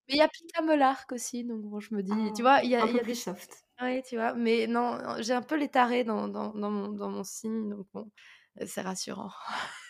Mais il y a Pika Melark aussi, donc bon, je me dis, tu vois, il y a, un y a plus soft. Ouais, tu vois, mais non, j'ai un peu les tarés dans, dans, dans, mon, dans mon signe, donc bon, euh, c'est rassurant.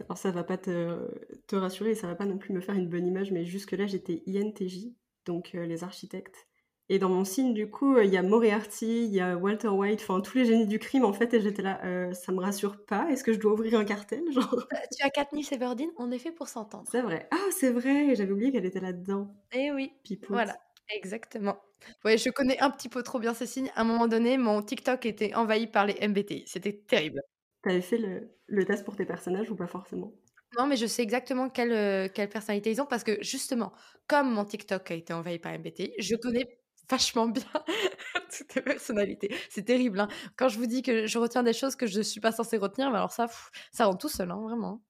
Alors ça va pas te, te rassurer, ça va pas non plus me faire une bonne image, mais jusque-là j'étais INTJ, donc euh, les architectes. Et dans mon signe, du coup, il y a Moriarty, il y a Walter White, enfin tous les génies du crime en fait, et j'étais là, euh, ça me rassure pas, est-ce que je dois ouvrir un cartel genre? Euh, Tu as Katniss Everdeen, on est fait pour s'entendre. C'est vrai. Ah, c'est vrai, j'avais oublié qu'elle était là-dedans. Eh oui, voilà, exactement. Ouais, je connais un petit peu trop bien ces signes. À un moment donné, mon TikTok était envahi par les MBTI, c'était terrible. T'avais fait le, le test pour tes personnages ou pas forcément? Non, mais je sais exactement quelle, euh, quelle personnalité ils ont parce que justement, comme mon TikTok a été envahi par MBTI, je connais vachement bien toutes tes personnalités. C'est terrible. Hein. Quand je vous dis que je retiens des choses que je ne suis pas censée retenir, mais alors ça, ça rend tout seul, hein, vraiment.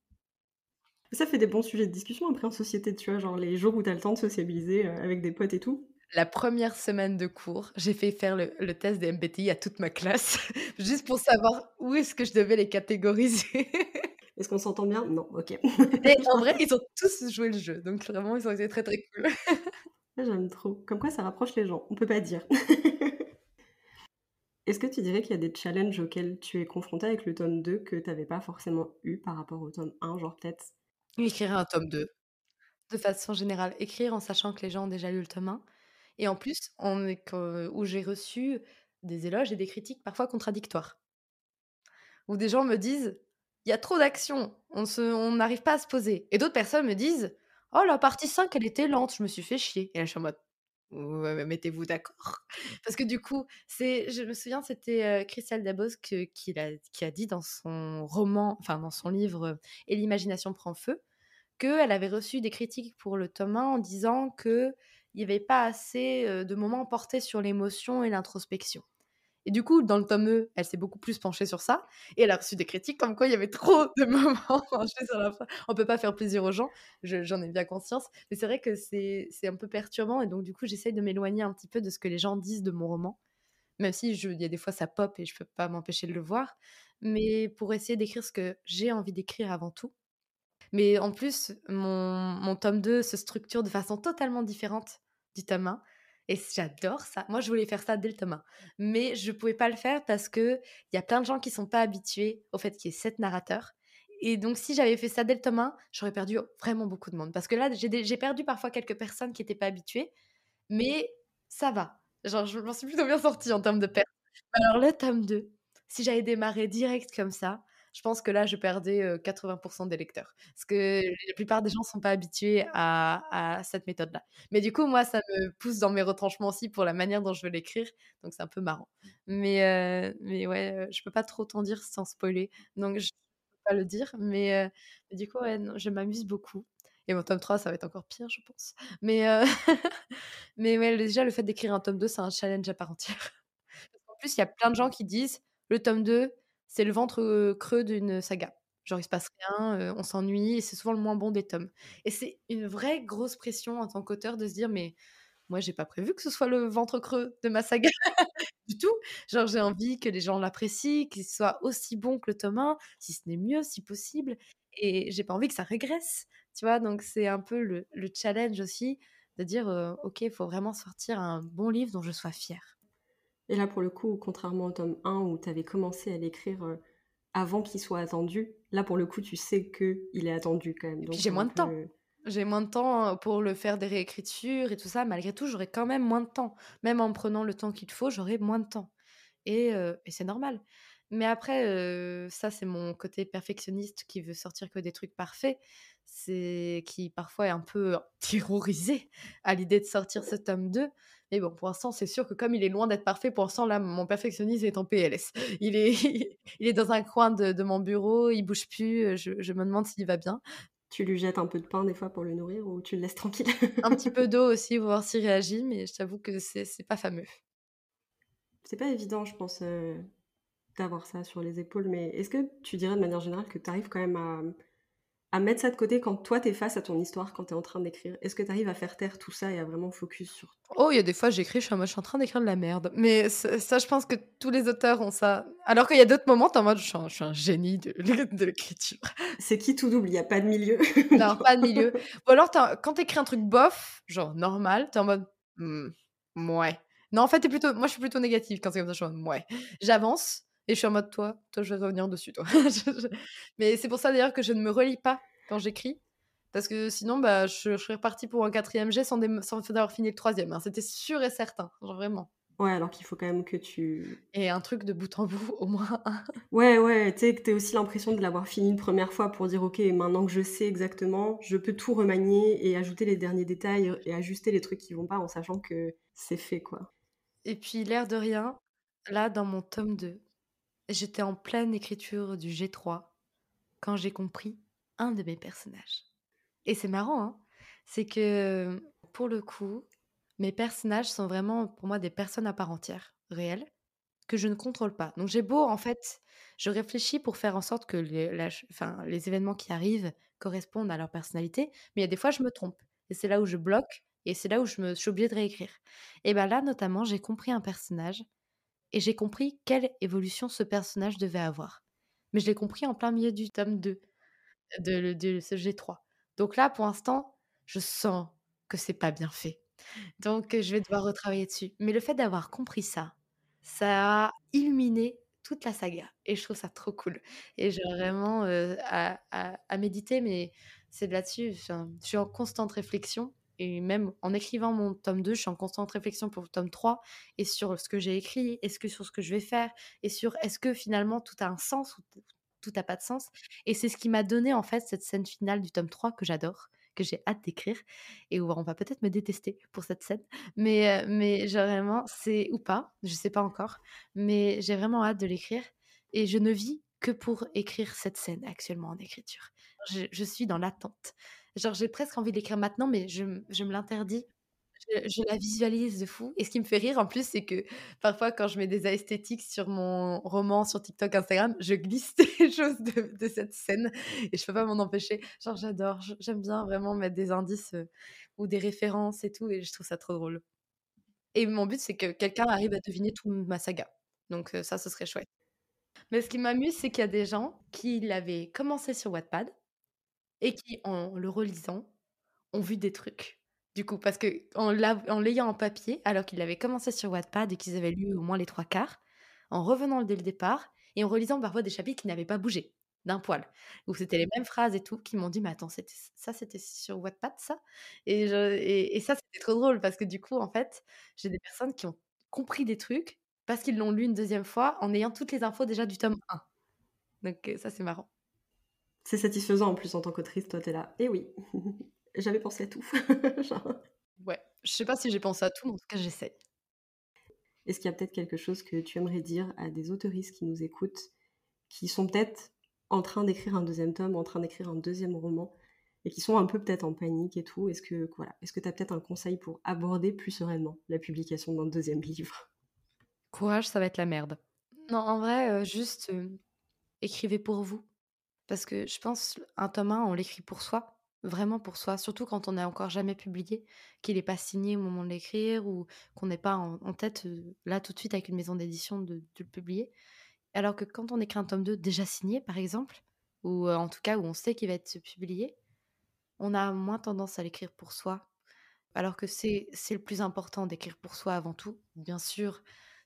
Ça fait des bons sujets de discussion après en société, tu vois, genre les jours où tu as le temps de sociabiliser euh, avec des potes et tout. La première semaine de cours, j'ai fait faire le le test des MBTI à toute ma classe, juste pour savoir où est-ce que je devais les catégoriser. Est-ce qu'on s'entend bien? Non, OK. Et en vrai, ils ont tous joué le jeu, donc vraiment, ils ont été très, très cool. Ah, j'aime trop. Comme quoi ça rapproche les gens, on peut pas dire. Est-ce que tu dirais qu'il y a des challenges auxquels tu es confrontée avec le tome 2 que tu avais pas forcément eu par rapport au tome 1? Genre peut-être? Écrire un tome 2, de façon générale. Écrire en sachant que les gens ont déjà lu le tome 1 et en plus, que où j'ai reçu des éloges et des critiques parfois contradictoires. Où des gens me disent: «Il y a trop d'action, on se on n'arrive pas à se poser» et d'autres personnes me disent: «Oh la partie 5 elle était lente, je me suis fait chier» et là je suis en mode: «Ouais, mais mettez-vous d'accord». Parce que du coup, c'est je me souviens, c'était, Christelle Dabos qui l'a qui a dit dans son roman, enfin dans son livre, «Et l'imagination prend feu», qu'elle avait reçu des critiques pour le tome 1 en disant qu'il y avait pas assez, de moments portés sur l'émotion et l'introspection. Et du coup, dans le tome E, elle s'est beaucoup plus penchée sur ça et elle a reçu des critiques comme quoi il y avait trop de moments penchés sur la fin. On peut pas faire plaisir aux gens, je j'en ai bien conscience, mais c'est vrai que c'est un peu perturbant et donc du coup, j'essaye de m'éloigner un petit peu de ce que les gens disent de mon roman, même si il y a des fois ça pop et je peux pas m'empêcher de le voir, mais pour essayer d'écrire ce que j'ai envie d'écrire avant tout. Mais en plus, mon mon tome 2 se structure de façon totalement différente du tome 1 et j'adore ça. Moi, je voulais faire ça dès le tome 1, mais je pouvais pas le faire parce qu'il y a plein de gens qui sont pas habitués au fait qu'il y ait 7 narrateurs et donc si j'avais fait ça dès le tome 1, j'aurais perdu vraiment beaucoup de monde parce que là, j'ai perdu parfois quelques personnes qui étaient pas habituées, mais ça va. Genre, je m'en suis plutôt bien sortie en termes de pertes. Alors le tome 2, si j'avais démarré direct comme ça, je pense que là, je perdais, heu, 80% des lecteurs. Parce que la plupart des gens sont pas habitués à à cette méthode-là. Mais du coup, moi, ça me pousse dans mes retranchements aussi pour la manière dont je veux l'écrire, donc c'est un peu marrant. Mais heu, mais ouais, je peux pas trop t'en dire sans spoiler, donc je peux pas le dire, mais du coup, ouais, non, je m'amuse beaucoup et mon tome 3, ça va être encore pire, je pense. Mais mais ouais, déjà, le fait d'écrire un tome 2, c'est un challenge à part entière. Qu'en plus, il y a plein de gens qui disent: «Le tome 2, c'est le ventre, creux d'une saga». Genre il se passe rien, on s'ennuie et c'est souvent le moins bon des tomes et c'est une vraie grosse pression en tant qu'auteur de se dire: «Mais moi, j'ai pas prévu que ce soit le ventre creux de ma saga du tout». Genre j'ai envie que les gens l'apprécient, qu'il soit aussi bon que le tome 1, si ce n'est mieux, si possible et j'ai pas envie que ça régresse, tu vois? Donc c'est un peu le le challenge aussi de dire, «OK, il faut vraiment sortir un bon livre dont je sois fière». Et là, pour le coup, contrairement au tome 1 où tu avais commencé à l'écrire, heu, avant qu'il soit attendu, là, pour le coup, tu sais qu'il est attendu quand même, donc j'ai moins de temps. peu J'ai moins de temps, heu, pour le faire des réécritures et tout ça. Malgré tout, j'aurai quand même moins de temps. Même en prenant le temps qu'il faut, j'aurai moins de temps et heu et c'est normal. Mais après, ça, c'est mon côté perfectionniste qui veut sortir que des trucs parfaits. C'est qui parfois est un peu terrorisé à l'idée de sortir ce tome 2. Mais bon, pour l'instant, c'est sûr que comme il est loin d'être parfait, pour l'instant, là, mon perfectionnisme est en PLS. Il est il est dans un coin de de mon bureau, il bouge plus, heu, je je me demande s'il va bien. Tu lui jettes un peu de pain des fois pour le nourrir ou tu le laisses tranquille? Un petit peu d'eau aussi, voir s'il réagit, mais je t'avoue que c'est c'est pas fameux. C'est pas évident, je pense, heu, d'avoir ça sur les épaules, mais est-ce que tu dirais de manière générale que tu arrives quand même à, à mettre ça de côté quand toi, tu es face à ton histoire, quand tu es en train d'écrire? Est-ce que tu arrives à faire taire tout ça et à vraiment focus sur Oh, il y a des fois, j'écris, je suis en mode: «Je suis en train d'écrire de la merde», mais ça ça, je pense que tous les auteurs ont ça. Alors qu'il y a d'autres moments, tu es en mode: «Je suis un je suis un génie de l'é de l'écriture». c'est qui tout double, il y a pas de milieu? Non, pas de milieu. Ou alors quand tu écris un truc bof, genre normal, tu es en mode: «Mmh, mouais». Non, en fait, es plutôt moi, je suis plutôt négative quand c'est comme ça, je suis en mode: «Mouais». J'avance et je suis en mode: «Toi, toi, je vais revenir dessus, toi». Mais c'est pour ça d'ailleurs que je ne me relis pas quand j'écris, parce que sinon, bah, je je serais repartie pour un 4e jet sans sans avoir fini le 3e, hein, c'était sûr et certain, genre vraiment Ouais, alors qu'il faut quand même que tu et un truc de bout en bout, au moins ouais, ouais, tu sais, que tu aies aussi l'impression de l'avoir fini une première fois pour dire: «OK, maintenant que je sais exactement, je peux tout remanier et ajouter les derniers détails et ajuster les trucs qui vont pas en sachant que c'est fait, quoi». Et puis l'air de rien, là, dans mon tome 2, j'étais en pleine écriture du G3 quand j'ai compris un de mes personnages et c'est marrant, hein, c'est que, pour le coup, mes personnages sont vraiment pour moi des personnes à part entière, réelles, que je ne contrôle pas. Donc j'ai beau en fait, je réfléchis pour faire en sorte que les enfin, les événements qui arrivent correspondent à leur personnalité, mais il y a des fois je me trompe et c'est là où je bloque Et c'est là où je me suis obligée de réécrire. Et bien là, notamment, j'ai compris un personnage et j'ai compris quelle évolution ce personnage devait avoir. Mais je l'ai compris en plein milieu du tome 2 de, de ce G3. Donc là, pour l'instant, je sens que c'est pas bien fait. Donc je vais devoir retravailler dessus. Mais le fait d'avoir compris ça, ça a illuminé toute la saga. Et je trouve ça trop cool. Et j'ai vraiment à, à, méditer, mais c'est là-dessus. je suis en constante réflexion. Et même en écrivant mon tome 2, je suis en constante réflexion pour le tome 3 et sur ce que j'ai écrit, est-ce que sur ce que je vais faire, et sur est-ce que finalement tout a un sens ou tout n'a pas de sens. Et c'est ce qui m'a donné en fait cette scène finale du tome 3 que j'adore que j'ai hâte d'écrire et où on va peut-être me détester pour cette scène. Mais, mais vraiment, c'est ou pas, je sais pas encore, mais j'ai vraiment hâte de l'écrire et je ne vis que pour écrire cette scène actuellement en écriture. Je suis dans l'attente. Genre, j'ai presque envie de l'écrire maintenant, mais je, me l'interdis je, la visualise de fou. Et ce qui me fait rire en plus, c'est que parfois, quand je mets des esthétiques sur mon roman, sur TikTok, Instagram, je glisse des choses de, cette scène et je peux pas m'en empêcher. Genre, j'adore, j'aime bien vraiment mettre des indices euh, ou des références et tout, et je trouve ça trop drôle. Et mon but, c'est que quelqu'un arrive à deviner toute ma saga. Donc, euh, ça, ce serait chouette. Mais ce qui m'amuse, c'est qu'il y a des gens qui l'avaient commencé sur Wattpad et qui, en le relisant, ont vu des trucs du coup, parce que en l'ayant en papier, alors qu'il avait commencé sur Wattpad et qu'ils avaient lu au moins les trois quarts, en revenant dès le départ et en relisant parfois des chapitres qui n'avaient pas bougé d'un poil, où c'était les mêmes phrases et tout, qui m'ont dit mais attends ça c'était sur Wattpad ça? et, et, ça c'était trop drôle parce que du coup en fait j'ai des personnes qui ont compris des trucs parce qu'ils l'ont lu une deuxième fois en ayant toutes les infos déjà du tome 1. Donc ça c'est marrant. C'est satisfaisant en plus en tant qu'autrice, toi t'es là. Et eh oui. j'avais pensé à tout. Ouais, je sais pas si j'ai pensé à tout, mais en tout cas, j'essaye. Est-ce qu'il y a peut-être quelque chose que tu aimerais dire à des autoristes qui nous écoutent, qui sont peut-être en train d'écrire un deuxième tome, en train d'écrire un deuxième roman, et qui sont un peu peut-être en panique et tout? Est-ce que voilà, est-ce que tu as peut-être un conseil pour aborder plus sereinement la publication d'un deuxième livre? Courage, ça va être la merde. Non, en vrai, euh, juste euh, écrivez pour vous. Parce que je pense, un tome 1, on l'écrit pour soi vraiment pour soi, surtout quand on n'a encore jamais publié, qu'il n'est pas signé au moment de l'écrire ou qu'on n'est pas en, tête là tout de suite avec une maison d'édition de, le publier. Alors que quand on écrit un tome 2 déjà signé, par exemple, ou en tout cas où on sait qu'il va être publié, on a moins tendance à l'écrire pour soi. Alors que c'est le plus important d'écrire pour soi avant tout. Bien sûr,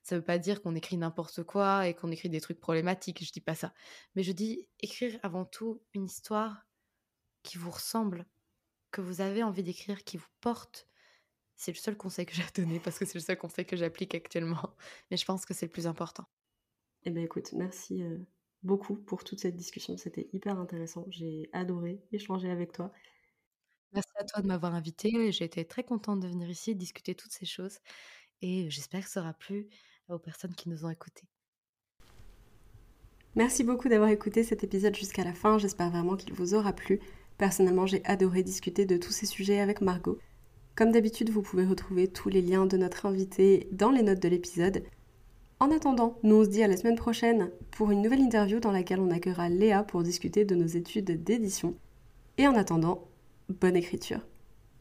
ça ne veut pas dire qu'on écrit n'importe quoi et qu'on écrit des trucs problématiques, je dis pas ça. Mais je dis écrire avant tout une histoire qui vous ressemble, que vous avez envie d'écrire, qui vous porte. C'est le seul conseil que j'ai à donner parce que c'est le seul conseil que j'applique actuellement. Mais je pense que c'est le plus important. Eh bien écoute, merci euh, beaucoup pour toute cette discussion. C'était hyper intéressant. J'ai adoré échanger avec toi. Merci à toi de m'avoir invité. J'ai été très contente de venir ici discuter toutes ces choses. Et j'espère que ça aura plu aux personnes qui nous ont écoutés. Merci beaucoup d'avoir écouté cet épisode jusqu'à la fin. J'espère vraiment qu'il vous aura plu. Personnellement, j'ai adoré discuter de tous ces sujets avec Margot. Comme d'habitude, vous pouvez retrouver tous les liens de notre invité dans les notes de l'épisode. En attendant, nous on se dit à la semaine prochaine pour une nouvelle interview dans laquelle on accueillera Léa pour discuter de nos études d'édition. Et en attendant, bonne écriture.